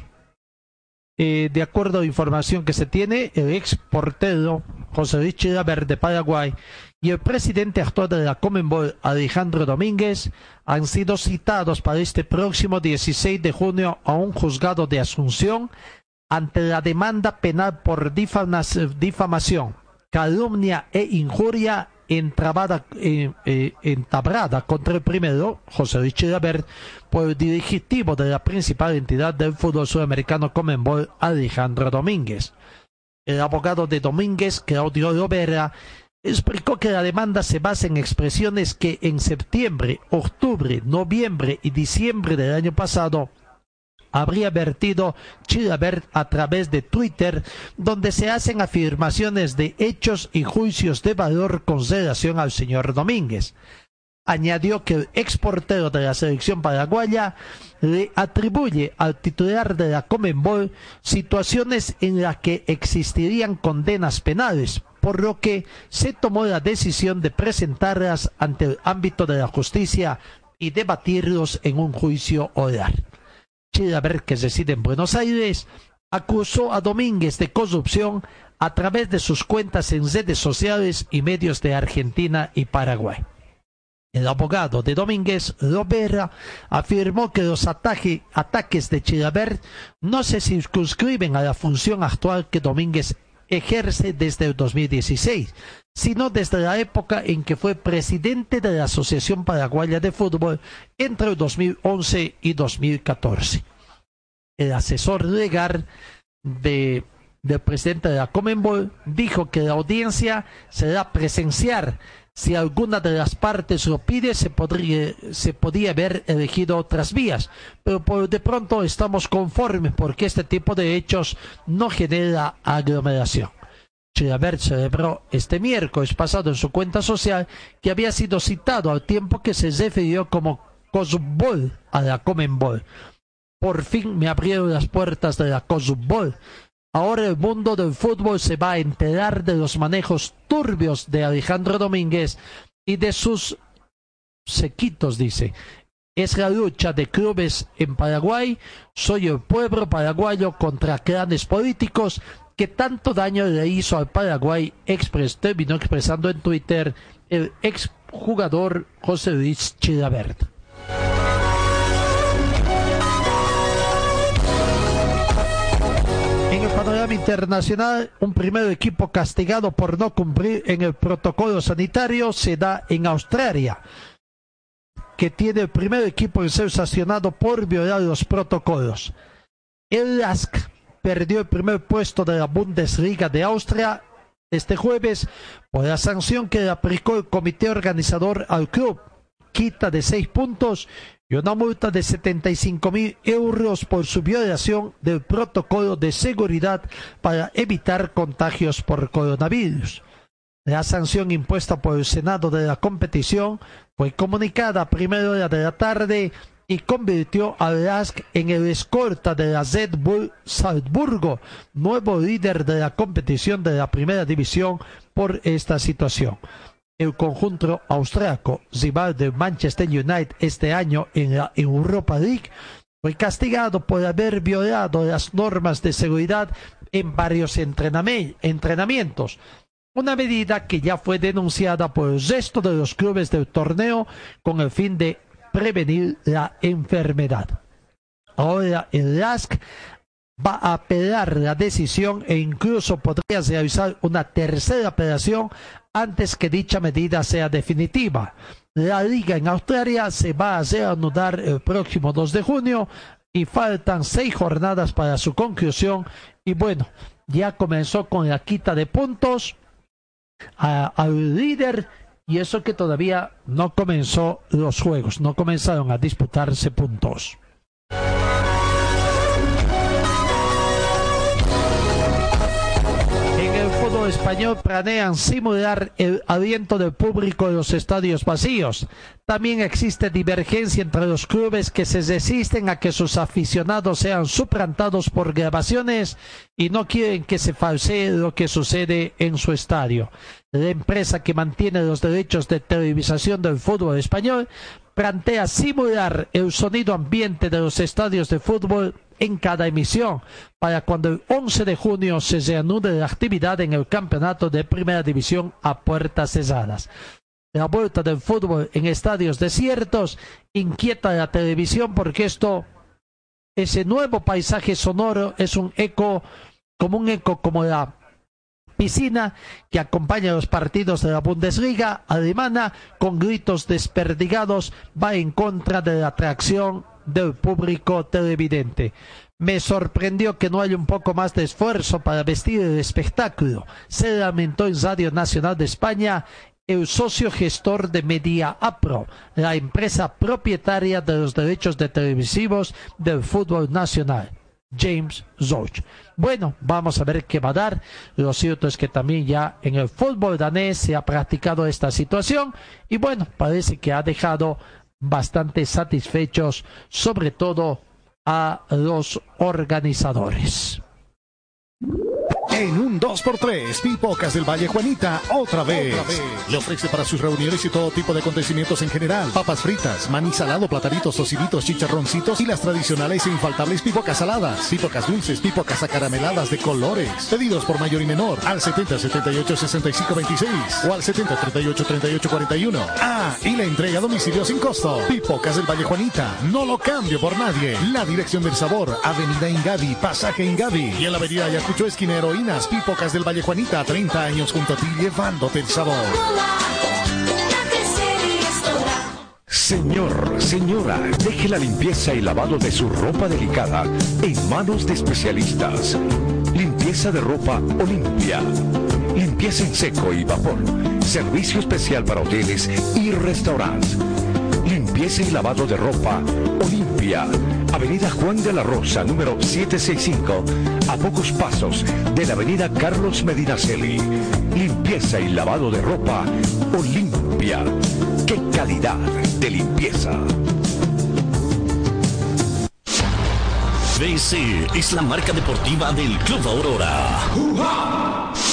eh, de acuerdo a información que se tiene, el ex portero José Luis Chilaver de Paraguay y el presidente actual de la Comenbol, Alejandro Domínguez, han sido citados para este próximo 16 de junio a un juzgado de Asunción ante la demanda penal por difamación calumnia e injuria eh, eh, entabrada contra el primero, José Luis Chilabert, por el dirigitivo de la principal entidad del fútbol sudamericano Comenbol, Alejandro Domínguez. El abogado de Domínguez, Claudio Lovera, explicó que la demanda se basa en expresiones que en septiembre, octubre, noviembre y diciembre del año pasado habría vertido Chilabert a través de Twitter, donde se hacen afirmaciones de hechos y juicios de valor con relación al señor Domínguez. Añadió que el exportero de la selección paraguaya le atribuye al titular de la Comenbol situaciones en las que existirían condenas penales, por lo que se tomó la decisión de presentarlas ante el ámbito de la justicia y debatirlos en un juicio oral. Chilaber, que reside en Buenos Aires, acusó a Domínguez de corrupción a través de sus cuentas en redes sociales y medios de Argentina y Paraguay. El abogado de Domínguez, Robera, afirmó que los ataques de Chilaber no se circunscriben a la función actual que Domínguez ejerce desde el 2016, sino desde la época en que fue presidente de la Asociación Paraguaya de Fútbol entre el 2011 y 2014. El asesor legal de, del presidente de la Comenbol dijo que la audiencia será presenciar. Si alguna de las partes lo pide, se, podría, se podía haber elegido otras vías, pero por de pronto estamos conformes porque este tipo de hechos no genera aglomeración. Chilabert celebró este miércoles pasado en su cuenta social que había sido citado al tiempo que se refirió como Cosbol a la Comenbol. Por fin me abrieron las puertas de la Cosbol. Ahora el mundo del fútbol se va a enterar de los manejos turbios de Alejandro Domínguez y de sus sequitos, dice. Es la lucha de clubes en Paraguay. Soy el pueblo paraguayo contra clanes políticos que tanto daño le hizo al Paraguay, expres, terminó expresando en Twitter el exjugador José Luis Chilabert. En el panorama internacional, un primer equipo castigado por no cumplir en el protocolo sanitario se da en Australia, que tiene el primer equipo en ser sancionado por violar los protocolos. El LASK perdió el primer puesto de la Bundesliga de Austria este jueves por la sanción que le aplicó el comité organizador al club quita de seis puntos y una multa de 75 mil euros por su violación del protocolo de seguridad para evitar contagios por coronavirus. La sanción impuesta por el Senado de la competición fue comunicada a primera hora de la tarde y convirtió a Lask en el escolta de la Red Bull Salzburgo, nuevo líder de la competición de la primera división por esta situación. El conjunto austriaco, rival de Manchester United este año en la Europa League, fue castigado por haber violado las normas de seguridad en varios entrenamientos, una medida que ya fue denunciada por el resto de los clubes del torneo con el fin de prevenir la enfermedad. Ahora el LASK va a apelar la decisión e incluso podría realizar una tercera apelación antes que dicha medida sea definitiva. La liga en Australia se va a reanudar el próximo 2 de junio y faltan seis jornadas para su conclusión y bueno, ya comenzó con la quita de puntos al líder y eso que todavía no comenzó los juegos, no comenzaron a disputarse puntos. Español planean simular el aliento del público en los estadios vacíos. También existe divergencia entre los clubes que se resisten a que sus aficionados sean suplantados por grabaciones y no quieren que se falsee lo que sucede en su estadio la empresa que mantiene los derechos de televisación del fútbol español, plantea simular el sonido ambiente de los estadios de fútbol en cada emisión, para cuando el 11 de junio se reanude la actividad en el campeonato de primera división a puertas cerradas. La vuelta del fútbol en estadios desiertos inquieta a la televisión porque esto, ese nuevo paisaje sonoro es un eco, como un eco como la piscina que acompaña los partidos de la Bundesliga alemana con gritos desperdigados va en contra de la atracción del público televidente. Me sorprendió que no haya un poco más de esfuerzo para vestir el espectáculo. Se lamentó en Radio Nacional de España el socio gestor de Media Apro, la empresa propietaria de los derechos de televisivos del fútbol nacional. James Zoch. Bueno, vamos a ver qué va a dar. Lo cierto es que también ya en el fútbol danés se ha practicado esta situación y bueno, parece que ha dejado bastante satisfechos, sobre todo a los organizadores.
En un 2x3, Pipocas del Valle Juanita, otra vez. Le ofrece para sus reuniones y todo tipo de acontecimientos en general. Papas fritas, maní salado, platanitos, tociditos, chicharroncitos y las tradicionales e infaltables pipocas saladas. Pipocas dulces, pipocas acarameladas de colores. Pedidos por mayor y menor al 70 78 65 26 o al 70 38 38 41. Ah, y la entrega a domicilio sin costo. Pipocas del Valle Juanita, no lo cambio por nadie. La dirección del sabor, Avenida Ingavi, Pasaje Ingavi y en la Avenida Ayacucho Esquina Heroína Pipocas del Valle Juanita, 30 años junto a ti llevándote el sabor.
Señor, señora, deje la limpieza y lavado de su ropa delicada en manos de especialistas. Limpieza de ropa Olimpia. Limpieza en seco y vapor. Servicio especial para hoteles y restaurantes. Limpieza y lavado de ropa Olimpia. Avenida Juan de la Rosa, número 765, a pocos pasos de la Avenida Carlos Medinaceli. Limpieza y lavado de ropa Olimpia. ¡Qué calidad de limpieza!
BC es la marca deportiva del Club Aurora.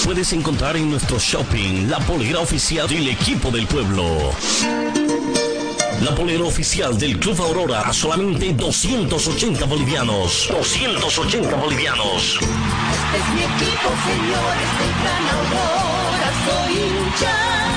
Puedes encontrar en nuestro shopping la polera oficial del equipo del pueblo. La polera oficial del Club Aurora a solamente 280 bolivianos. 280 bolivianos.
Este es mi equipo, señores del Gran Aurora, soy hincha.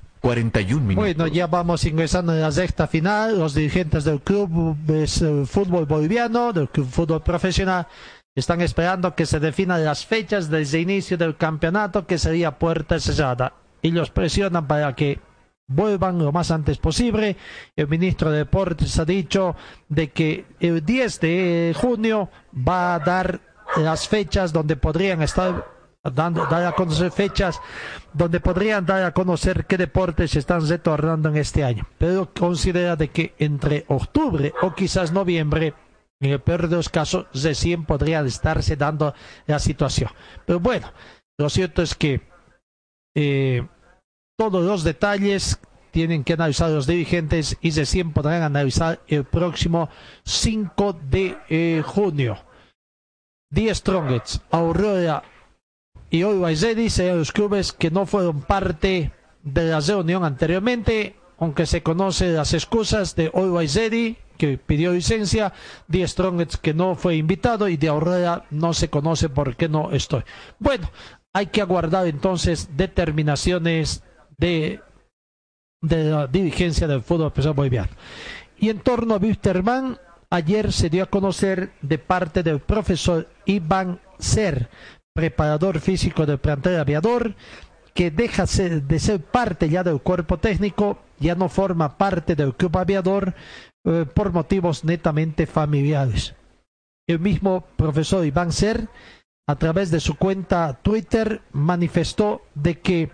41 minutos.
Bueno, ya vamos ingresando en la sexta final. Los dirigentes del club de eh, fútbol boliviano, del club fútbol profesional, están esperando que se definan las fechas desde el inicio del campeonato, que sería puerta cerrada. Y los presionan para que vuelvan lo más antes posible. El ministro de Deportes ha dicho de que el 10 de junio va a dar las fechas donde podrían estar dando, dar a conocer fechas donde podrían dar a conocer qué deportes están retornando en este año. Pero considera de que entre octubre o quizás noviembre, en el peor de los casos, recién podría estarse dando la situación. Pero bueno, lo cierto es que eh, todos los detalles tienen que analizar los dirigentes y recién podrán analizar el próximo 5 de eh, junio. 10 Strongets, Aurora y hoy Baizedi serían los clubes que no fueron parte de la reunión anteriormente, aunque se conocen las excusas de hoy Baizedi, que pidió licencia, de Strongets que no fue invitado y de Aurora no se conoce por qué no estoy. Bueno, hay que aguardar entonces determinaciones de, de la dirigencia del fútbol profesional boliviano. Y en torno a Wisterman, ayer se dio a conocer de parte del profesor Iván Ser, preparador físico del plantel aviador, que deja de ser parte ya del cuerpo técnico, ya no forma parte del club aviador eh, por motivos netamente familiares. El mismo profesor Iván Ser, a través de su cuenta Twitter, manifestó de que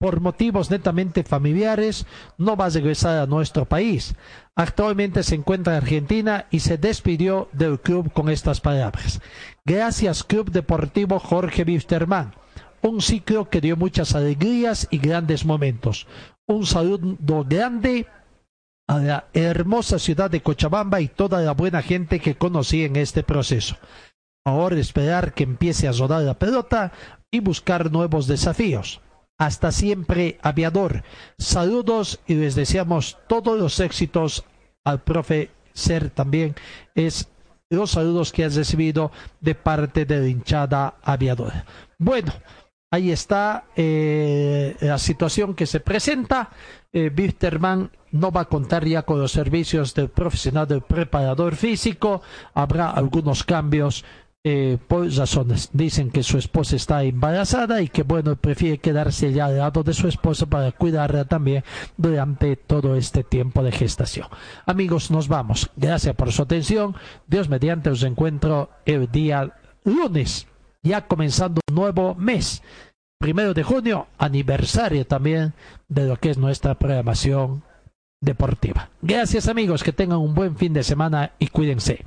por motivos netamente familiares no va a regresar a nuestro país. Actualmente se encuentra en Argentina y se despidió del club con estas palabras. Gracias Club Deportivo Jorge Wisterman. Un ciclo que dio muchas alegrías y grandes momentos. Un saludo grande a la hermosa ciudad de Cochabamba y toda la buena gente que conocí en este proceso. Ahora esperar que empiece a rodar la pelota y buscar nuevos desafíos. Hasta siempre, aviador. Saludos y les deseamos todos los éxitos al profe Ser también. Es los saludos que has recibido de parte de la hinchada aviadora. Bueno, ahí está eh, la situación que se presenta. Eh, no va a contar ya con los servicios del profesional del preparador físico. Habrá algunos cambios eh, por razones. Dicen que su esposa está embarazada y que bueno, prefiere quedarse ya al lado de su esposa para cuidarla también durante todo este tiempo de gestación. Amigos, nos vamos. Gracias por su atención. Dios mediante os encuentro el día lunes, ya comenzando un nuevo mes. Primero de junio, aniversario también de lo que es nuestra programación deportiva. Gracias amigos, que tengan un buen fin de semana y cuídense.